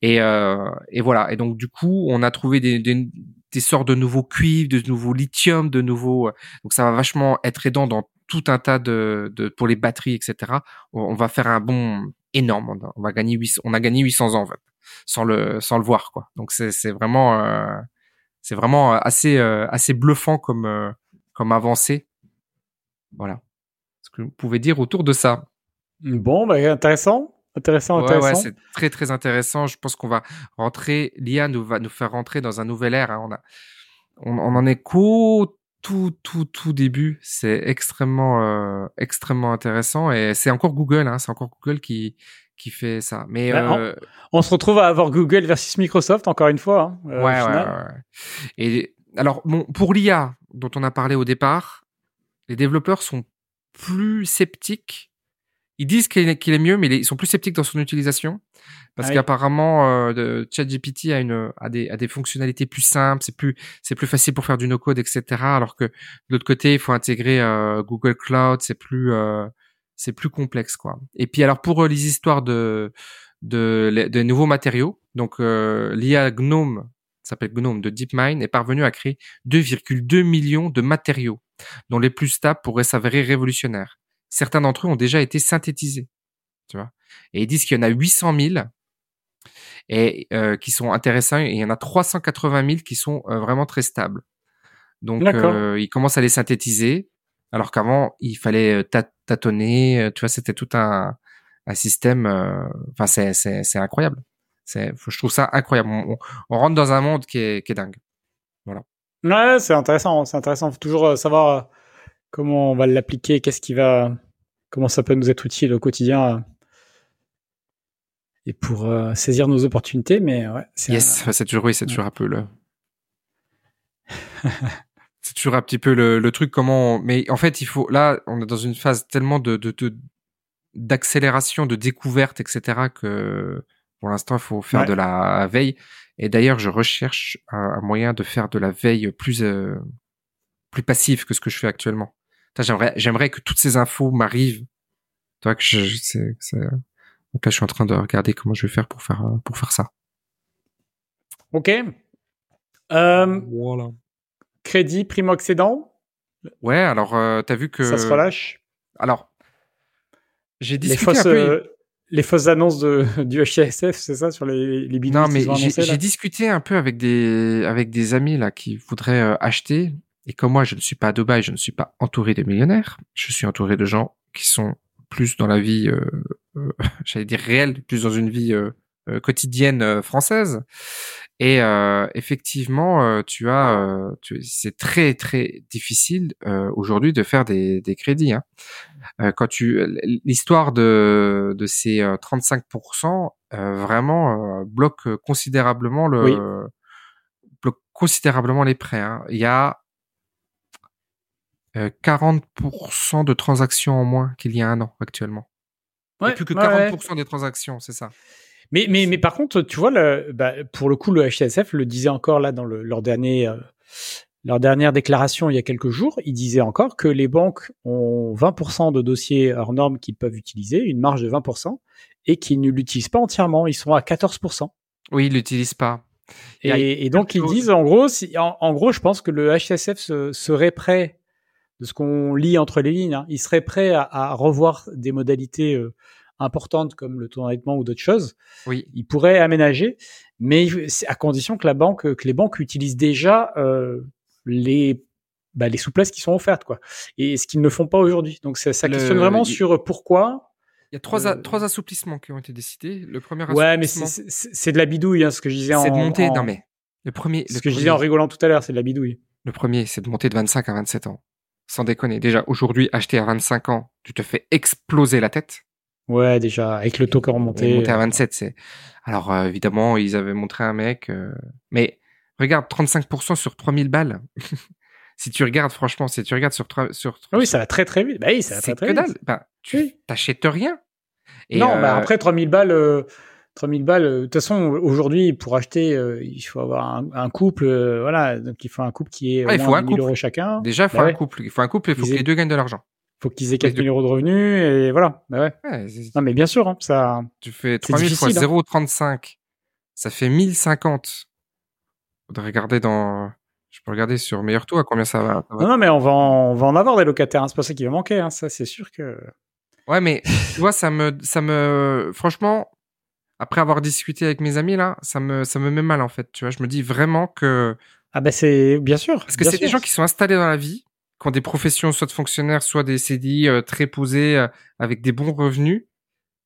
Et, euh, et voilà. Et donc du coup, on a trouvé des, des, des sortes de nouveaux cuivres, de nouveaux lithium, de nouveaux. Euh, donc ça va vachement être aidant dans tout un tas de, de pour les batteries, etc. On, va faire un bon énorme. On va gagner 800, on a gagné 800 ans sans le sans le voir quoi. Donc c'est vraiment euh, c'est vraiment assez euh, assez bluffant comme comme avancée. Voilà. Ce que vous pouvez dire autour de ça? Bon, bah, intéressant. Intéressant, intéressant. Ouais, c'est très très intéressant. Je pense qu'on va rentrer, l'IA nous va nous faire rentrer dans un nouvel ère. Hein. On a, on, on, en est qu'au tout tout tout début. C'est extrêmement euh, extrêmement intéressant et c'est encore Google. Hein, c'est encore Google qui qui fait ça. Mais bah, euh, on, se retrouve à avoir Google versus Microsoft encore une fois. Hein, euh, ouais, ouais, ouais, Et alors bon, pour l'IA dont on a parlé au départ, les développeurs sont plus sceptiques ils disent qu'il est, mieux, mais ils sont plus sceptiques dans son utilisation parce ah qu'apparemment euh, ChatGPT a une a des a des fonctionnalités plus simples, c'est plus c'est plus facile pour faire du no code, etc. Alors que de l'autre côté, il faut intégrer euh, Google Cloud, c'est plus euh, c'est plus complexe quoi. Et puis alors pour les histoires de de, de nouveaux matériaux, donc l'IA Gnome s'appelle Gnome de DeepMind est parvenu à créer 2,2 millions de matériaux dont les plus stables pourraient s'avérer révolutionnaires certains d'entre eux ont déjà été synthétisés. Tu vois et ils disent qu'il y en a 800 000 et euh, qui sont intéressants et il y en a 380 000 qui sont euh, vraiment très stables. Donc euh, ils commencent à les synthétiser alors qu'avant il fallait tâtonner. Tu vois, c'était tout un, un système. Enfin, c'est incroyable. C'est je trouve ça incroyable. On, on, rentre dans un monde qui est qui est dingue. Voilà. Ouais, c'est intéressant. C'est intéressant. Faut toujours savoir comment on va l'appliquer, qu'est-ce qui va, comment ça peut nous être utile au quotidien euh, et pour euh, saisir nos opportunités. Mais ouais, c'est yes, c'est toujours oui, c'est toujours un peu le. <laughs> c'est toujours un petit peu le, truc comment. Mais en fait, il faut là, on est dans une phase tellement de, d'accélération, de découverte, etc. que pour l'instant, il faut faire de la veille. Et d'ailleurs, je recherche un, moyen de faire de la veille plus euh, plus passive que ce que je fais actuellement. J'aimerais, j'aimerais que toutes ces infos m'arrivent. Toi, que je, c'est, c'est... Donc là, je suis en train de regarder comment je vais faire pour faire, pour faire ça. Ok. Euh, voilà. Crédit primo-accédant Ouais, alors, euh, t'as vu que. Ça se relâche Alors, j'ai discuté les fausses, un peu... euh, les fausses annonces de, <laughs> du HSF, c'est ça, sur les, les bidons Non, mais j'ai discuté un peu avec des, avec des amis là qui voudraient euh, acheter et comme moi, je ne suis pas à Dubaï, je ne suis pas entouré de millionnaires. Je suis entouré de gens qui sont plus dans la vie, euh, euh <laughs> j'allais dire réelle, plus dans une vie euh, euh quotidienne euh, française. Et effectivement, tu as, c'est très très difficile aujourd'hui de faire des, des crédits. Hein. quand tu, l'histoire de de ces 35% vraiment bloque considérablement le bloque considérablement les prêts. Hein. Il y a 40% euh, de transactions en moins qu'il y a un an actuellement. Ouais, plus que 40% des transactions, c'est ça. Mais, mais, mais par contre, tu vois, le, bah, pour le coup, le HSF le disait encore là dans le, leur, dernier, euh, leur dernière déclaration il y a quelques jours. Il disait encore que les banques ont 20% de dossiers hors normes qu'ils peuvent utiliser, une marge de 20%, et qu'ils ne l'utilisent pas entièrement. Ils sont à 14%. Oui, ils l'utilisent pas. Et, et, donc ils disent en gros, si, en, gros, je pense que le HSF serait prêt de ce qu'on lit entre les lignes, hein. il serait prêt à, revoir des modalités euh, importantes comme le taux d'endettement ou d'autres choses. Oui. Il pourrait aménager, mais à condition que la banque, que les banques utilisent déjà euh, les bah, les souplesses qui sont offertes, quoi. Et ce qu'ils ne font pas aujourd'hui. Donc ça, ça questionne vraiment sur pourquoi. Il y a trois, euh, trois assouplissements qui ont été décidés. Le premier Ouais, mais c'est de la bidouille, hein, ce que je disais en. C'est de monter. Non mais le premier. Ce que je disais en rigolant tout à l'heure, c'est de la bidouille. Le premier, c'est de monter de 25 à 27 ans sans déconner. Déjà, aujourd'hui, acheter à 25 ans, tu te fais exploser la tête. Ouais, déjà, avec le taux qui a remonté. Monté à 27, c'est. Alors, euh, évidemment, ils avaient montré un mec. euh, Mais regarde, 35% sur 3000 balles. <laughs> si tu regardes, franchement, si tu regardes sur, trois- sur Ah Oui, ça va très très vite. Bah oui, ça va c'est très que très dalle. vite. Bah, tu Oui. t'achètes rien. Et, non, bah euh, après 3000 balles, euh, 3000 balles. euh, De toute façon, aujourd'hui, pour acheter, euh, il faut avoir un, un couple. euh, voilà, donc il faut un couple qui est Ouais, au il faut un 1000 couple. euros chacun. Déjà, il faut Bah un ouais. couple. Il faut un couple et il faut que les deux gagnent de l'argent. faut qu'ils aient Les 4000 euros de revenus et voilà. Bah ouais. Ouais, c'est- Non, mais bien sûr, hein, ça. tu fais 3000 fois difficile, hein. 0,35. Ça fait 1050. Faudrait regarder dans. Je peux regarder sur meilleur taux à combien ça va. ça va. Non, non, mais on va en, on va en avoir des locataires. hein, C'est pas ça qui va manquer. Hein, ça, c'est sûr que. Ouais, mais tu vois, ça me, ça me, franchement, après avoir discuté avec mes amis là, ça me, ça me met mal en fait. Tu vois, je me dis vraiment que Ah bah c'est bien sûr. parce que c'est des gens qui sont installés dans la vie, qui ont des professions soit de fonctionnaires, soit des CDI euh, très posés euh, avec des bons revenus.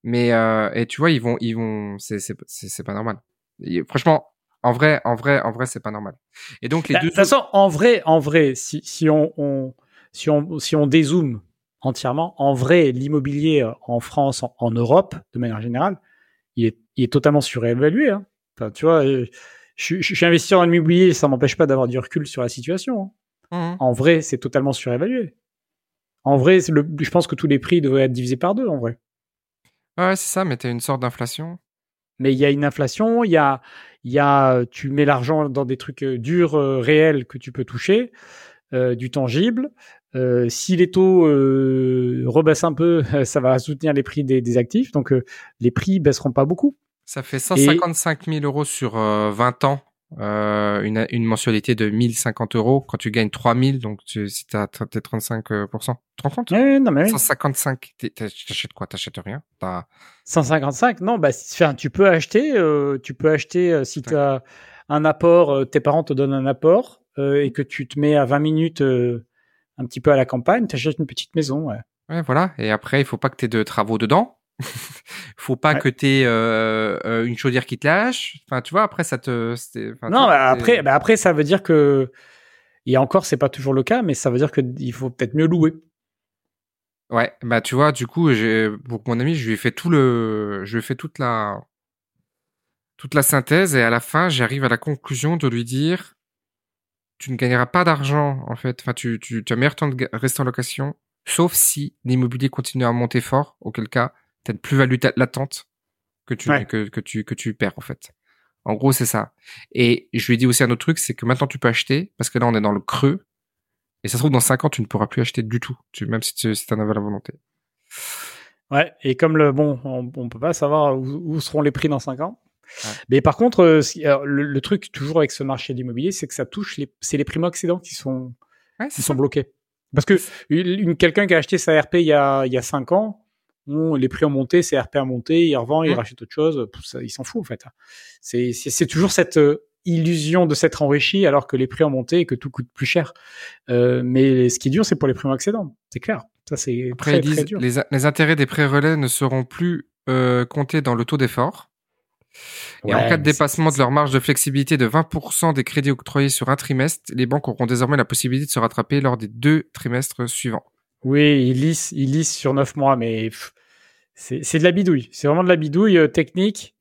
Mais euh, et tu vois, ils vont, ils vont, c'est, c'est, c'est, pas normal. Et franchement, en vrai, en vrai, en vrai, c'est pas normal. Et donc les Bah, deux. De toute façon, en vrai, en vrai, si, si on, on- si on si on dézoome entièrement, en vrai, l'immobilier euh, en France, en, en Europe, de manière générale, il est, il est totalement surévalué. Hein. Enfin, tu vois, euh, je, suis- je suis investisseur en immobilier, ça m'empêche pas d'avoir du recul sur la situation. hein. Mhm. En vrai, c'est totalement surévalué. En vrai, le, je pense que tous les prix devraient être divisés par deux, en vrai. Ouais, c'est ça. Mais t'as une sorte d'inflation. Mais il y a une inflation, il y a, y a, tu mets l'argent dans des trucs euh, durs, euh, réels que tu peux toucher, euh, du tangible. Euh, si les taux euh, rebaissent un peu, <laughs> ça va soutenir les prix des, des actifs, donc euh, les prix baisseront pas beaucoup. Ça fait 155 000 euros sur euh, 20 ans, euh, une, une mensualité de 1050 euros. Quand tu gagnes 3000, donc tu, si t'as t'as tes 35 euh, pour cent, tu te rends compte? Ouais, non mais oui. 155, t'es- t'as- t'achètes quoi? T'achètes rien? T'as- 155, non, bah, enfin, tu peux acheter, euh, tu peux acheter euh, si tu as un apport, euh, tes parents te donnent un apport euh, et que tu te mets à 20 minutes euh, un petit peu à la campagne, tu achètes une petite maison. Ouais. Ouais, voilà. Et après, il faut pas que t'aies de travaux dedans. <laughs> faut pas Ouais. que t'aies euh, euh, une chaudière qui te lâche. Enfin, tu vois, après, ça te... enfin, Non, bah, après, bah, après, ça veut dire que, et encore, c'est pas toujours le cas, mais ça veut dire qu'il faut peut-être mieux louer. Ouais, bah tu vois, du coup, pour mon ami, je lui ai fait tout le, je lui ai fait toute la, toute la synthèse et à la fin, j'arrive à la conclusion de lui dire, tu ne gagneras pas d'argent en fait. Enfin, tu, tu, tu as meilleur temps de rester en location, sauf si l'immobilier continue à monter fort, auquel cas, tu as une plus-value latente que tu, Ouais. que, que tu, que tu perds en fait. En gros, c'est ça. Et je lui ai dit aussi un autre truc, c'est que maintenant tu peux acheter, parce que là, on est dans le creux. Et ça se trouve, dans 5 ans, tu ne pourras plus acheter du tout, tu, même si tu si en avais la volonté. Ouais. Et comme le, bon, on, on peut pas savoir où, où seront les prix dans 5 ans. Ouais. Mais par contre, euh, alors, le, le truc toujours avec ce marché de l'immobilier, c'est que ça touche les, c'est les primo-accédants qui sont, Ouais, qui sont bloqués. Parce que une, quelqu'un qui a acheté sa RP il y a, il y a 5 ans, les prix ont monté, ses RP ont monté, il revend, il rachète autre chose, ça, il s'en fout en fait. C'est, c'est, toujours cette euh, illusion de s'être enrichi alors que les prix ont monté et que tout coûte plus cher. Euh, mais ce qui est dur, c'est pour les primo-accédants, c'est clair. Ça, c'est Après, très, ils disent très dur. les, les intérêts des prêts relais ne seront plus euh, comptés dans le taux d'effort. Et en cas de dépassement de leur marge de flexibilité de 20% des crédits octroyés sur un trimestre, les banques auront désormais la possibilité de se rattraper lors des deux trimestres suivants. Oui, il lisse, il lisse sur 9 mois, mais c'est de la bidouille. C'est vraiment de la bidouille euh, technique.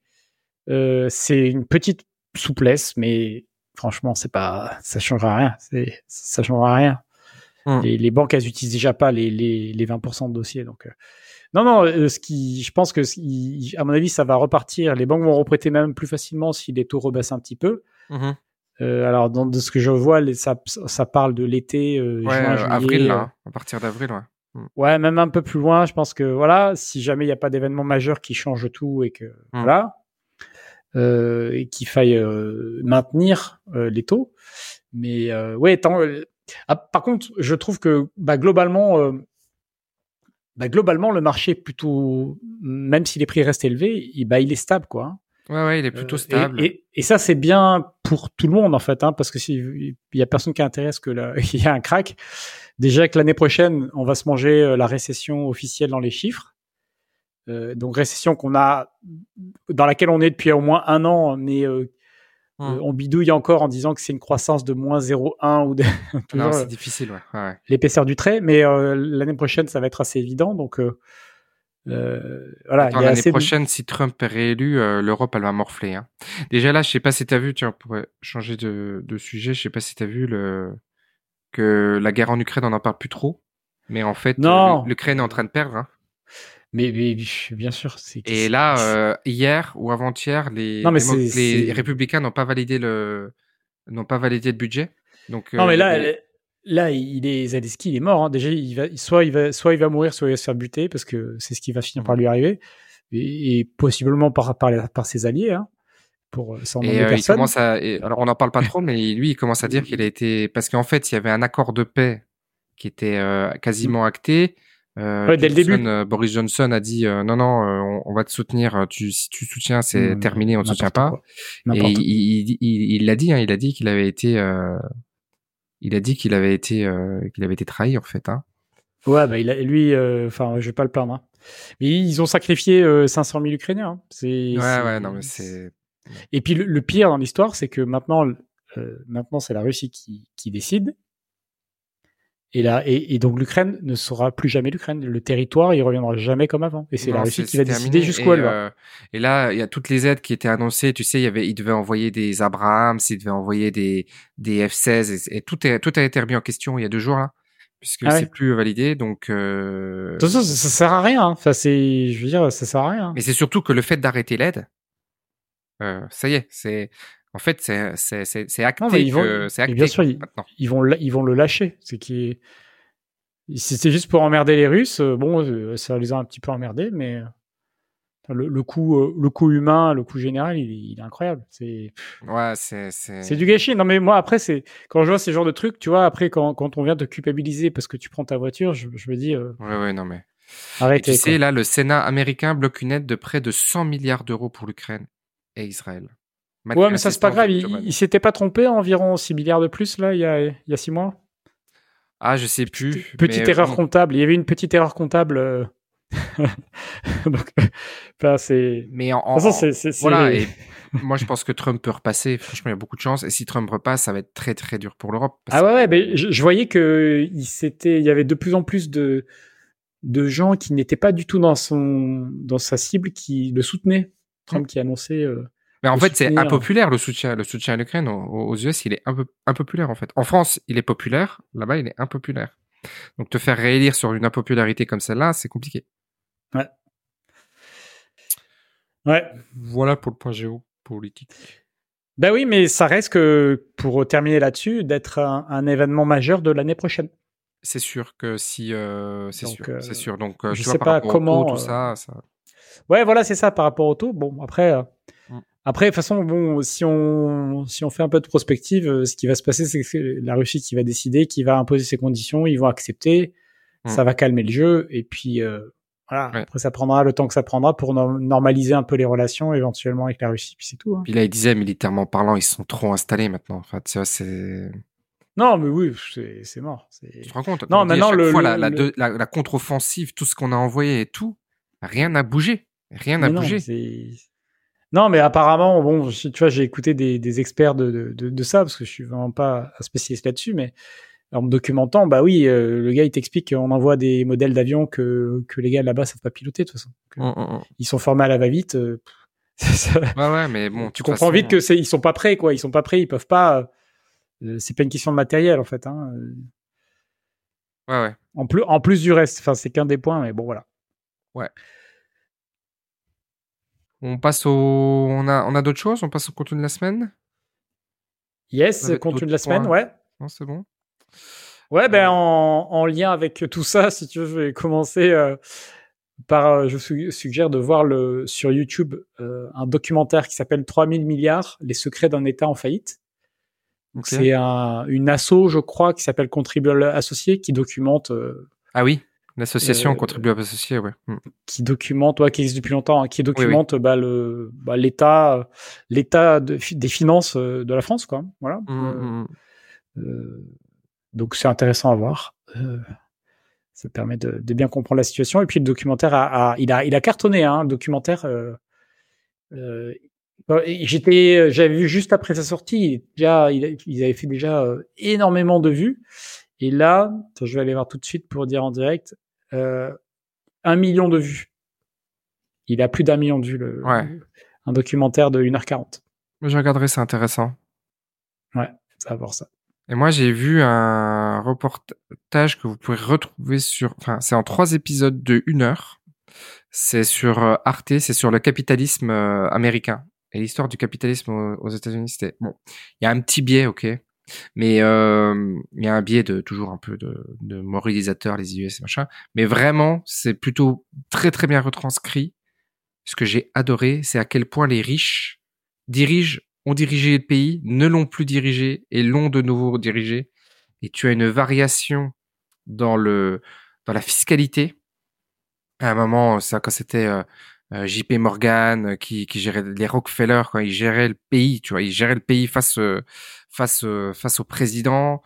Euh, c'est une petite souplesse, mais franchement, c'est pas, ça changera rien. Ça changera rien. Hmm. Les, les banques, elles utilisent déjà pas les, les, les 20% de dossiers. Donc, euh, non, non, euh, ce qui, je pense que, à mon avis, ça va repartir. Les banques vont reprêter même plus facilement si les taux rebaissent un petit peu. Euh, alors, dans, de ce que je vois, les, ça, ça parle de l'été, euh, Ouais, juin, juillet, avril, là, à partir d'avril, ouais. Ouais, même un peu plus loin, je pense que voilà, si jamais il n'y a pas d'événement majeur qui change tout et que voilà, euh, et qu'il faille maintenir les taux. Mais ouais, tant, ah, par contre, je trouve que bah, globalement, bah, globalement, le marché est plutôt, même si les prix restent élevés, il, bah, il est stable, quoi. hein. Ouais, ouais, il est plutôt Euh, stable. Et, et, et ça, c'est bien pour tout le monde, en fait, hein, parce que s'il y a personne qui intéresse que qu'il <laughs> y a un crack, déjà que l'année prochaine, on va se manger euh, la récession officielle dans les chiffres. Euh, donc récession qu'on a, dans laquelle on est depuis au moins un an, mais euh, Hum. euh, on bidouille encore en disant que c'est une croissance de moins 0,1 ou de, <laughs> Non, c'est difficile, ouais. l'épaisseur du trait, mais euh, l'année prochaine, ça va être assez évident. Donc, euh, Euh, voilà. L'année assez prochaine, si Trump est réélu, l'Europe elle va morfler. Hein. Déjà là, je sais pas si t'as vu, tiens, on pourrait changer de, de sujet. Je sais pas si t'as vu le que la guerre en Ukraine, on n'en parle plus trop, mais en fait, l'Ukraine est en train de perdre. Hein. Mais, mais, bien sûr. Et là, euh, hier ou avant-hier, les, les républicains n'ont pas validé le n'ont pas validé le budget. Donc, non, mais là, là, il est Zelensky, il est mort. Hein. Déjà, il va, soit il va, soit il va mourir, soit il va se faire buter parce que c'est ce qui va finir par lui arriver, et, possiblement par, par, par ses alliés. Hein, pour euh, et euh, il commence à, alors on n'en parle pas trop, mais lui, il commence à dire <laughs> qu'il a été, parce qu'en fait, il y avait un accord de paix qui était euh, quasiment acté. Euh, dès le début. Boris Johnson a dit non non, on, va te soutenir. Tu, si tu soutiens, c'est mmh, terminé, on ne soutient pas. Et il l'a dit, hein, il a dit qu'il avait été il a dit qu'il avait été euh, qu'il avait été trahi en fait. Hein. Ouais, bah il a, lui, euh, enfin, je vais pas le plaindre. Hein. Mais ils ont sacrifié 500 euh, 000 Ukrainiens. Hein. C'est, ouais, ouais, non mais c'est. Et puis le, pire dans l'histoire, c'est que maintenant, maintenant c'est la Russie qui, qui décide. Et, là, et, donc l'Ukraine ne sera plus jamais l'Ukraine. Le territoire, il reviendra jamais comme avant. Et c'est la Russie qui va décider jusqu'où elle va. et là, il y a toutes les aides qui étaient annoncées. Tu sais, il y avait, il devait envoyer des Abrahams, il devait envoyer des, des F-16 et, tout, est, tout a été remis en question il y a deux jours là, puisque ah c'est plus validé. Donc, euh... de toute façon, ça, sert à rien. Enfin, c'est, je veux dire, ça sert à rien. Mais c'est surtout que le fait d'arrêter l'aide, euh, ça y est, c'est en fait, c'est c'est acté. ils vont, acté bien sûr, ils, ils, vont ils vont le lâcher. C'est qui c'était juste pour emmerder les Russes. Euh, bon, euh, ça les a un petit peu emmerdés, mais euh, le, le humain, le coût général, il, est incroyable. C'est ouais, c'est c'est du gâchis. Non mais moi après c'est quand je vois ces genres de trucs, tu vois, après quand quand on vient te culpabiliser parce que tu prends ta voiture, je, je me dis. ouais ouais non mais. Arrêtez. tu sais là, le Sénat américain bloque une aide de près de 100 milliards d'euros pour l'Ukraine et Israël. Ouais, mais ça, c'est pas grave. Il, s'était pas trompé environ 6 milliards de plus, là, il y a, il y a 6 mois Ah, je sais plus. Petite, erreur comptable. Il y avait une petite erreur comptable. Euh. <laughs> Donc, c'est. Mais en. façon, c'est. Voilà. Et <laughs> moi, je pense que Trump peut repasser. Franchement, il y a beaucoup de chance. Et si Trump repasse, ça va être très, très dur pour l'Europe. Ah ouais, ouais. Mais je, voyais que il, il y avait de plus en plus de, de gens qui n'étaient pas du tout dans, son, dans sa cible qui le soutenaient. Trump mmh. qui annonçait. Euh, mais en fait, c'est impopulaire le soutien, le soutien à l'Ukraine aux, US, il est un peu impopulaire en fait. En France, il est populaire, là-bas, il est impopulaire. Donc te faire réélire sur une impopularité comme celle-là, c'est compliqué. Ouais. Ouais. Voilà pour le point géopolitique. Ben oui, mais ça reste que, pour terminer là-dessus, d'être un, événement majeur de l'année prochaine. C'est sûr que si, euh, c'est sûr, c'est sûr. Donc, euh, je sais pas comment tout ça, euh, ça, Ouais, voilà, c'est ça par rapport au taux. Bon, après, après, de toute façon, bon, si on si on fait un peu de prospective, euh, ce qui va se passer, c'est que la Russie qui va décider, qui va imposer ses conditions, ils vont accepter, mm. ça va calmer le jeu, et puis euh, voilà. Après, ça prendra le temps que ça prendra pour normaliser un peu les relations éventuellement avec la Russie, puis c'est tout. Hein. Puis là, il disait militairement parlant, ils sont trop installés maintenant. Enfin, tu vois, c'est non, mais oui, c'est mort. Tu te rends compte? Non, maintenant le, fois, la, la, la contre-offensive, tout ce qu'on a envoyé et tout, rien n'a bougé. Rien n'a bougé. Non, mais apparemment, bon, tu vois, j'ai écouté des, des experts de, de, de, ça parce que je suis vraiment pas un spécialiste là-dessus, mais en me documentant, bah oui, euh, le gars il t'explique qu'on envoie des modèles d'avions que, que les gars là-bas savent pas piloter de toute façon. Mm, mm, mm. Ils sont formés à la va-vite. Euh, <laughs> ouais, ouais, mais bon, tu comprends vite que c'est ils sont pas prêts, quoi. Ils sont pas prêts, ils peuvent pas. Euh, c'est pas une question de matériel en fait. Hein. Ouais, ouais. En plus, en plus du reste, enfin, c'est qu'un des points, mais bon, voilà. Ouais. On passe au. On a, on a d'autres choses? On passe au contenu de la semaine? Yes, contenu de la semaine, ouais. Non, c'est bon. Ouais, ben en, en, lien avec tout ça, <laughs> si tu veux, je vais commencer euh, par. Euh, je vous suggère de voir le, sur YouTube euh, un documentaire qui s'appelle 3000 milliards, les secrets d'un État en faillite. C'est un, une asso, je crois, qui s'appelle Contribuable Associé, qui documente. ah oui L'association euh, contribuable associée, ouais. Mm. Qui documente, ouais, qui existe depuis longtemps, hein, qui documente Bah, le bah, l'état l'état de, des finances euh, de la France, quoi. Voilà. Mm, mm, euh, donc c'est intéressant à voir. Euh, ça permet de, de, bien comprendre la situation. Et puis le documentaire a, a il a il a cartonné, hein, le documentaire. Euh, J'étais, j'avais vu juste après sa sortie, déjà, il, il avait fait déjà énormément de vues. Et là, je vais aller voir tout de suite pour dire en direct, euh, un million de vues Il a plus d'un million de vues, le, Ouais. un documentaire de 1h40. Je regarderai, c'est intéressant. Ouais, ça va voir ça. Et moi, j'ai vu un reportage que vous pouvez retrouver sur, enfin, c'est en trois épisodes de une heure. C'est sur euh, Arte, c'est sur le capitalisme euh, américain et l'histoire du capitalisme aux, aux États-Unis. C'était bon, il y a un petit biais, ok, mais euh, il y a un biais de toujours un peu de, de moralisateur, les US et machin. Mais vraiment, c'est plutôt très très bien retranscrit. Ce que j'ai adoré, c'est à quel point les riches dirigent ont dirigé le pays, ne l'ont plus dirigé et l'ont de nouveau dirigé. Et tu as une variation dans le dans la fiscalité. À un moment, ça quand c'était euh, euh, JP Morgan qui, gérait les Rockefeller quand il gérait le pays, tu vois, il gérait le pays face face euh, face au président.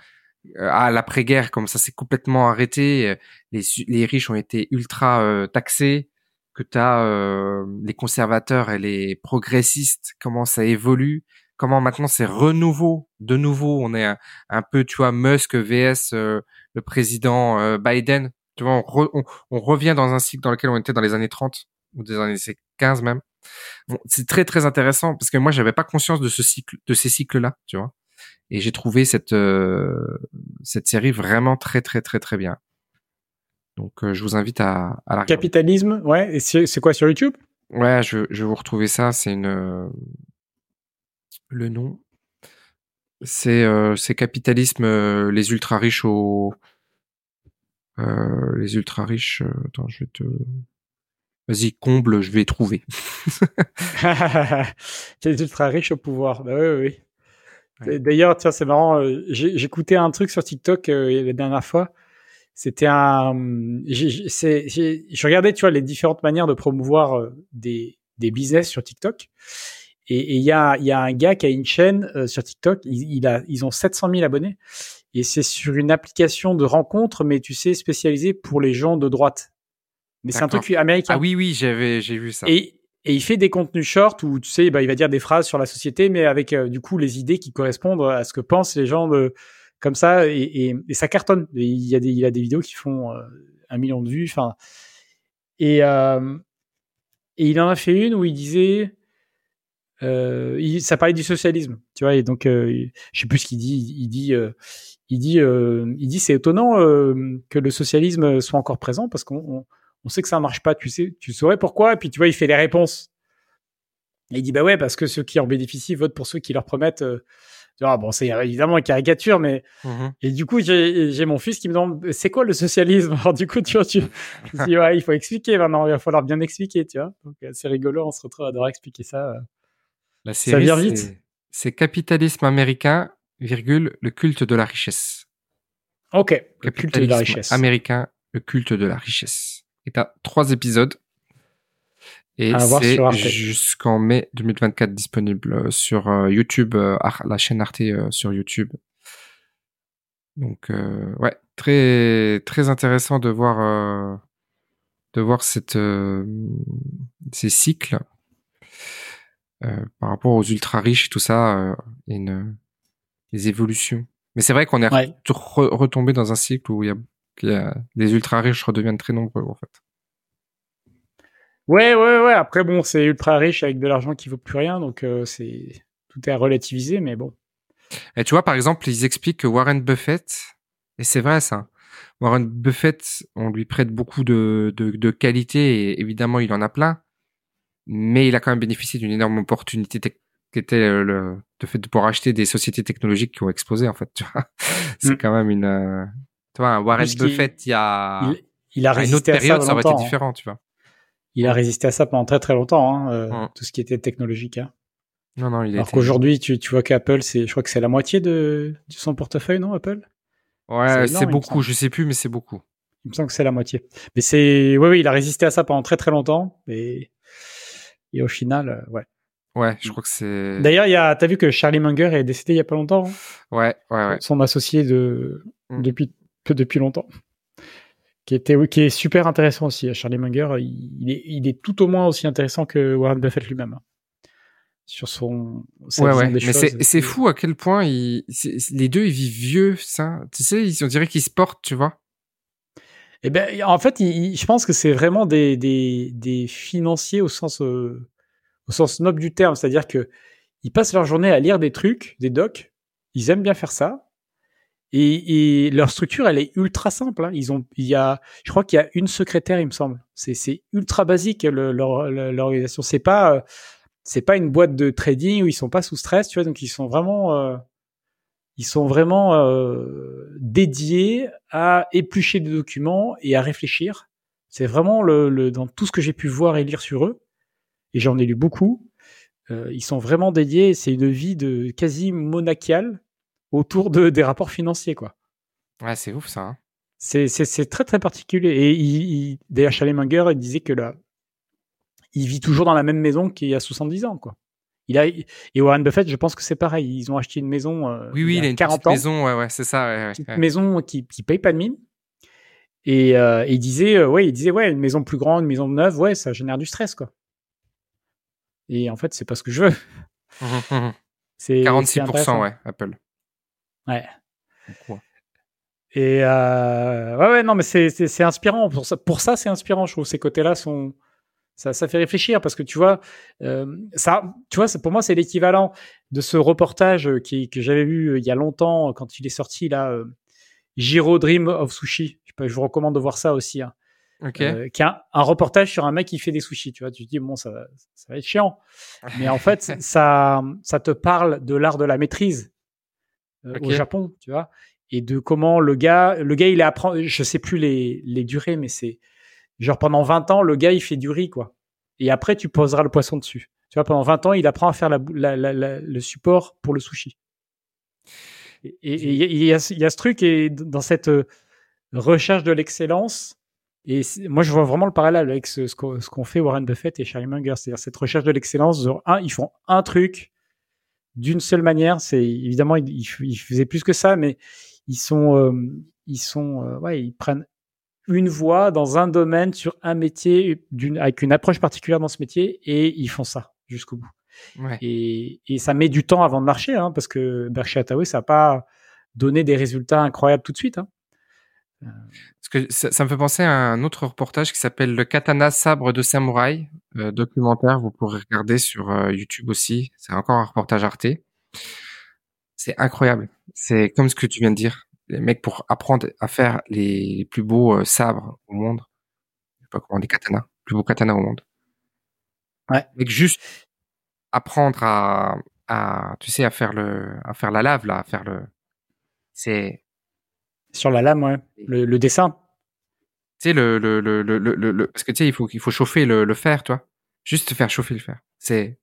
Euh, à l'après-guerre, comme ça, c'est complètement arrêté. euh, Les les riches ont été ultra euh, taxés. Que t'as euh, les conservateurs et les progressistes, comment ça évolue comment maintenant c'est renouveau, de nouveau, on est un, peu, tu vois, Musk vs euh, le président Biden. Tu vois, on, re- on revient dans un cycle dans lequel on était dans les années 30 ou des années 15 même. Bon, c'est très très intéressant parce que moi j'avais pas conscience de ce cycle, de ces cycles-là, tu vois. Et j'ai trouvé cette euh, cette série vraiment très très très très bien. Donc euh, je vous invite à, à la. Capitalisme, ouais. Et c'est c'est quoi sur YouTube? Ouais, je, je vais vous retrouver ça. C'est une le nom. C'est euh, c'est capitalisme euh, les ultra riches au euh, les ultra riches. euh, attends, je vais te vas-y comble, je vais trouver. <laughs> <laughs> C'est ultra riche au pouvoir. Bah oui, oui, oui. Ouais. D'ailleurs, tiens, c'est marrant. euh, J'écoutais un truc sur TikTok euh, la dernière fois. C'était un. j'ai- Je regardais, tu vois, les différentes manières de promouvoir euh, des, des business sur TikTok. Et il y a, il y a un gars qui a une chaîne euh, sur TikTok. Il, il a, ils ont 700 000 abonnés. Et c'est sur une application de rencontre, mais tu sais, spécialisée pour les gens de droite. Mais c'est un truc américain. Ah oui oui, j'avais j'ai vu ça. Et, et il fait des contenus shorts où tu sais, bah, il va dire des phrases sur la société, mais avec euh, du coup les idées qui correspondent à ce que pensent les gens de comme ça, et, et, et ça cartonne. Il y a des, il a des vidéos qui font euh, un million de vues. Enfin, et euh, et il en a fait une où il disait, euh, il, ça parlait du socialisme, tu vois. Et donc, je sais plus ce qu'il dit. Il, dit, il dit, il dit, c'est étonnant que le socialisme soit encore présent parce qu'on on, sait que ça marche pas. Tu sais, tu saurais pourquoi Et puis tu vois, il fait les réponses. Et il dit bah ouais parce que ceux qui en bénéficient votent pour ceux qui leur promettent. Euh, vois, bon, c'est évidemment une caricature, mais Mhm. et du coup, j'ai mon fils qui me demande c'est quoi le socialisme? Alors du coup, tu vois, tu je me dis ouais, il faut expliquer maintenant, il va falloir bien expliquer, tu vois. Donc euh, c'est rigolo, on se retrouve à devoir expliquer ça. euh. La série vient c'est- vite. C'est capitalisme américain, virgule, le culte de la richesse. Ok, le culte de la richesse. américain, le culte de la richesse. Et t'as trois épisodes. Et À c'est jusqu'en mai 2024 disponible euh, sur euh, YouTube, euh, la chaîne Arte sur YouTube. Donc euh, ouais, très très intéressant de voir euh, de voir cette euh, ces cycles par rapport aux ultra riches et tout ça, et une les évolutions. Mais c'est vrai qu'on est Ouais. re- retombé dans un cycle où il y a, les ultra riches redeviennent très nombreux en fait. Ouais, ouais, ouais. Après, bon, c'est ultra riche avec de l'argent qui vaut plus rien, donc euh, c'est tout est à relativiser, mais bon. Et tu vois, par exemple, ils expliquent que Warren Buffett, et c'est vrai ça, Warren Buffett, on lui prête beaucoup de, de, de qualités, et évidemment, il en a plein, mais il a quand même bénéficié d'une énorme opportunité qui était euh, le, le fait de pouvoir acheter des sociétés technologiques qui ont explosé, en fait, tu vois. <laughs> C'est Mm. quand même une... Tu vois, Warren Buffett, il y a... Il, il a à une autre résisté à ça ça aurait été longtemps. hein. différent, tu vois. Il a résisté à ça pendant très très longtemps, hein, euh, tout ce qui était technologique. Hein. Non, non, il Alors été- qu'aujourd'hui, tu, tu vois qu'Apple, c'est, je crois que c'est la moitié de, de son portefeuille, non, Apple? Ouais, c'est énorme, beaucoup, je sais plus, mais c'est beaucoup. Il me semble que c'est la moitié. Mais c'est, oui, oui, il a résisté à ça pendant très très longtemps, et, et au final, euh, ouais. Ouais, je crois que c'est... D'ailleurs, il y a, t'as vu que Charlie Munger est décédé il y a pas longtemps, hein? Ouais, ouais, ouais. son associé de Mm. depuis depuis longtemps, qui était, qui est super intéressant aussi. Charlie Munger, il, est, il est tout au moins aussi intéressant que Warren Buffett lui-même hein, sur son. Ouais, ouais. des Mais c'est, c'est fou à quel point ils, c'est- les deux ils vivent vieux, ça. Tu sais, ils, on dirait qu'ils se portent, tu vois. Eh ben, en fait, je pense que c'est vraiment des, des, des, financiers au sens, euh, au sens noble du terme. C'est-à-dire que ils passent leur journée à lire des trucs, des docs. Ils aiment bien faire ça. Et, et leur structure, elle est ultra simple. Hein. Ils ont, il y a, je crois qu'il y a une secrétaire, il me semble. C'est, ultra basique le, leur, l'organisation. C'est pas, euh, c'est pas une boîte de trading où ils sont pas sous stress, tu vois. Donc ils sont vraiment, euh, ils sont vraiment euh, dédiés à éplucher des documents et à réfléchir. C'est vraiment le, le, dans tout ce que j'ai pu voir et lire sur eux, et j'en ai lu beaucoup. Euh, ils sont vraiment dédiés. C'est une vie de quasi monachiale autour de des rapports financiers, quoi. Ouais, c'est ouf ça. Hein. C'est très très particulier. Et il, il, d'ailleurs, Munger il disait que là, il vit toujours dans la même maison qu'il y a 70 ans, quoi. Il a, et Warren Buffett, je pense que c'est pareil. Ils ont acheté une maison. Euh, oui, oui, il, a une 40 ans, maison, ouais, ouais, c'est ça. Ouais, maison qui, qui paye pas de mine. Et, euh, il disait, euh, ouais, il disait, ouais, une maison plus grande, une maison neuve, ouais, ça génère du stress, quoi. Et en fait, c'est pas ce que je veux. <laughs> c'est 46%, ouais, Apple. Ouais. Et euh, ouais, ouais, non, mais c'est inspirant. Pour ça, pour ça c'est inspirant. Je trouve ces côtés-là sont ça, ça fait réfléchir parce que tu vois, euh, ça, tu vois, pour moi, c'est l'équivalent de ce reportage euh, qui, que j'avais vu euh, il y a longtemps quand il est sorti là, euh, Giro Dream of Sushi. Je, je, vous recommande de voir ça aussi. Hein. Okay. Euh, qui a un reportage sur un mec qui fait des sushis. Tu vois, tu te dis bon, ça, ça va être chiant, mais en fait, <laughs> ça, ça te parle de l'art de la maîtrise okay. au Japon, tu vois, et de comment le gars, le gars, il est apprend, je sais plus les, les durées, mais c'est Genre pendant 20 ans, le gars, il fait du riz, quoi. Et après, tu poseras le poisson dessus. Tu vois, pendant 20 ans, il apprend à faire la, la, la, le support pour le sushi. Et il y, a, y a ce truc, et dans cette euh, recherche de l'excellence, et moi, je vois vraiment le parallèle avec ce, ce qu'ont fait Warren Buffett et Charlie Munger. C'est-à-dire cette recherche de l'excellence. Un, ils font un truc d'une seule manière. C'est évidemment, ils, ils, faisaient plus que ça, mais ils sont, euh, ils sont, euh, ouais, ils prennent une voie dans un domaine sur un métier avec une approche particulière dans ce métier et ils font ça jusqu'au bout. Ouais. Et, et, ça met du temps avant de marcher hein, parce que Berkshire Hathaway ça n'a pas donné des résultats incroyables tout de suite. Hein. Parce que ça, ça, me fait penser à un autre reportage qui s'appelle Le Katana Sabre de Samouraï, euh, documentaire, vous pourrez regarder sur euh, YouTube aussi. C'est encore un reportage Arte. C'est incroyable. C'est comme ce que tu viens de dire les mecs pour apprendre à faire les, plus beaux euh, sabres au monde. Je sais pas comment des katanas, plus beaux katanas au monde. Ouais. Mec, juste apprendre à, à, tu sais, à faire le, à faire la lave là, à faire le, c'est sur la lame, ouais. Le, le dessin. Tu sais le, le, le, le, le, parce que tu sais il faut il faut chauffer le, le fer, toi. Juste faire chauffer le fer. C'est,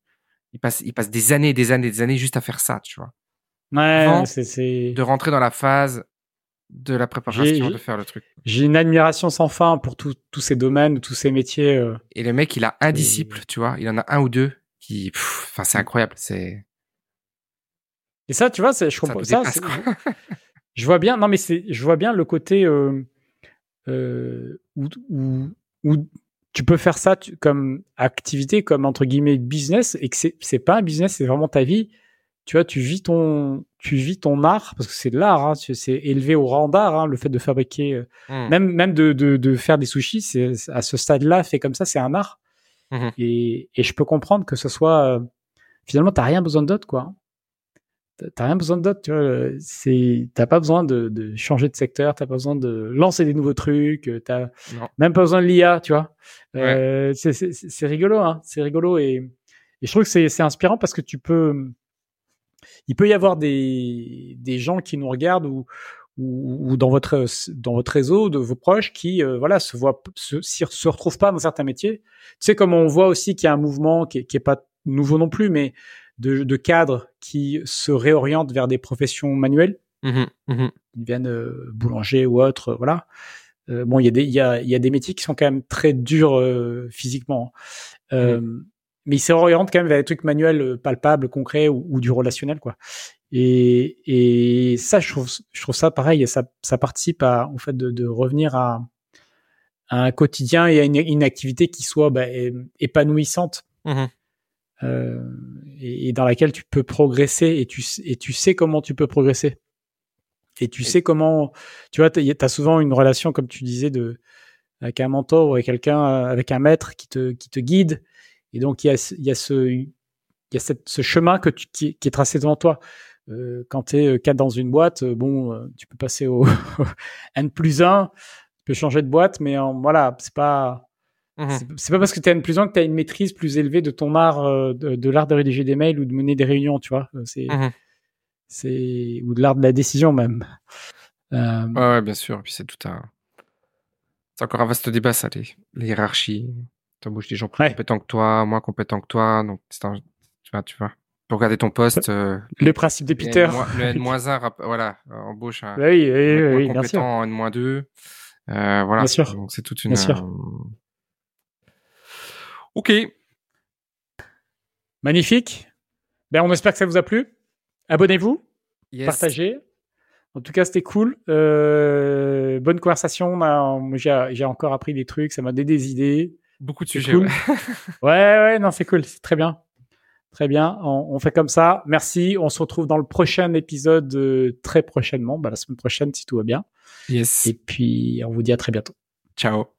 il passe il passe des années, des années, des années juste à faire ça, tu vois. Ouais, c'est de rentrer dans la phase de la préparation de faire le truc. J'ai une admiration sans fin pour tous ces domaines, tous ces métiers. Euh. Et le mec, il a un disciple, tu vois, il en a un ou deux qui, enfin, c'est incroyable, c'est. Et ça, tu vois, je comprends ça. Je vois bien, non mais c'est, je vois bien le côté euh, euh, où, où, où, tu peux faire ça comme activité, comme entre guillemets business, et que c'est pas un business, c'est vraiment ta vie tu vois, tu vis ton, tu vis ton art parce que c'est de l'art, hein, c'est élevé au rang d'art, hein, le fait de fabriquer, euh, mmh. même même de, de, de, faire des sushis, c'est à ce stade-là fait comme ça, c'est un art. Mmh. Et, et je peux comprendre que ce soit, euh, finalement, t'as rien besoin d'autre, quoi. T'as rien besoin d'autre, tu vois. C'est, t'as pas besoin de, de, changer de secteur, t'as pas besoin de lancer des nouveaux trucs, t'as même pas besoin de l'IA, tu vois. Euh, c'est rigolo, hein, c'est rigolo et, et je trouve que c'est inspirant parce que tu peux il peut y avoir des, des gens qui nous regardent ou, ou, ou dans votre dans votre réseau de vos proches qui euh, voilà se voient se, se retrouvent pas dans certains métiers. Tu sais comme on voit aussi qu'il y a un mouvement qui qui est pas nouveau non plus, mais de, de cadres qui se réorientent vers des professions manuelles. Mmh, mmh. Ils viennent euh, boulanger ou autre, voilà. Euh, bon, il y a des y a, y a des métiers qui sont quand même très durs euh, physiquement. Hein. Mmh mais il s'oriente quand même vers des trucs manuels euh, palpables, concrets ou, ou du relationnel, quoi. Et, et ça, je trouve, je trouve ça pareil, ça, ça participe à, au fait de, de revenir à, à, un quotidien et à une, une activité qui soit bah, épanouissante. Euh, et, et, dans laquelle tu peux progresser et tu, et tu sais comment tu peux progresser. Et tu sais comment, tu vois, tu as souvent une relation, comme tu disais, de, avec un mentor ou avec quelqu'un, avec un maître qui te, qui te guide. Et donc, il y a, y a ce, il y a cette, ce chemin que tu, qui, qui est tracé devant toi. Euh, quand tu es cadre dans une boîte, euh, bon, euh, tu peux passer au <laughs> N plus 1, tu peux changer de boîte, mais voilà, c'est pas, mmh c'est pas parce que tu es N plus 1 que tu as une maîtrise plus élevée de ton art, de, l'art de rédiger des mails ou de mener des réunions, tu vois. C'est, mmh c'est, ou de l'art de la décision même. Euh... Ouais, ouais, bien sûr. Et puis c'est tout un, c'est encore un vaste débat, ça, les, les hiérarchies. T'embauches des gens plus compétents que toi, moins compétents que toi, donc c'est un, tu vois, tu vois pour garder ton poste. Euh, le principe de Peter. Le N-1, voilà, embauche un bah oui, oui, oui, compétent en N-2. Euh, voilà. Bien sûr. Donc c'est toute une. Bien sûr. Ok. Magnifique. Ben, on espère que ça vous a plu. Abonnez-vous. Yes. Partagez. En tout cas, c'était cool. Euh, bonne conversation. J'ai encore appris des trucs. Ça m'a donné des idées. Beaucoup de sujets. Cool. <laughs> ouais, ouais, non, c'est cool. C'est très bien. Très bien, on, fait comme ça. Merci. On se retrouve dans le prochain épisode euh, très prochainement, bah, la semaine prochaine si tout va bien. Yes. Et puis on vous dit à très bientôt. Ciao.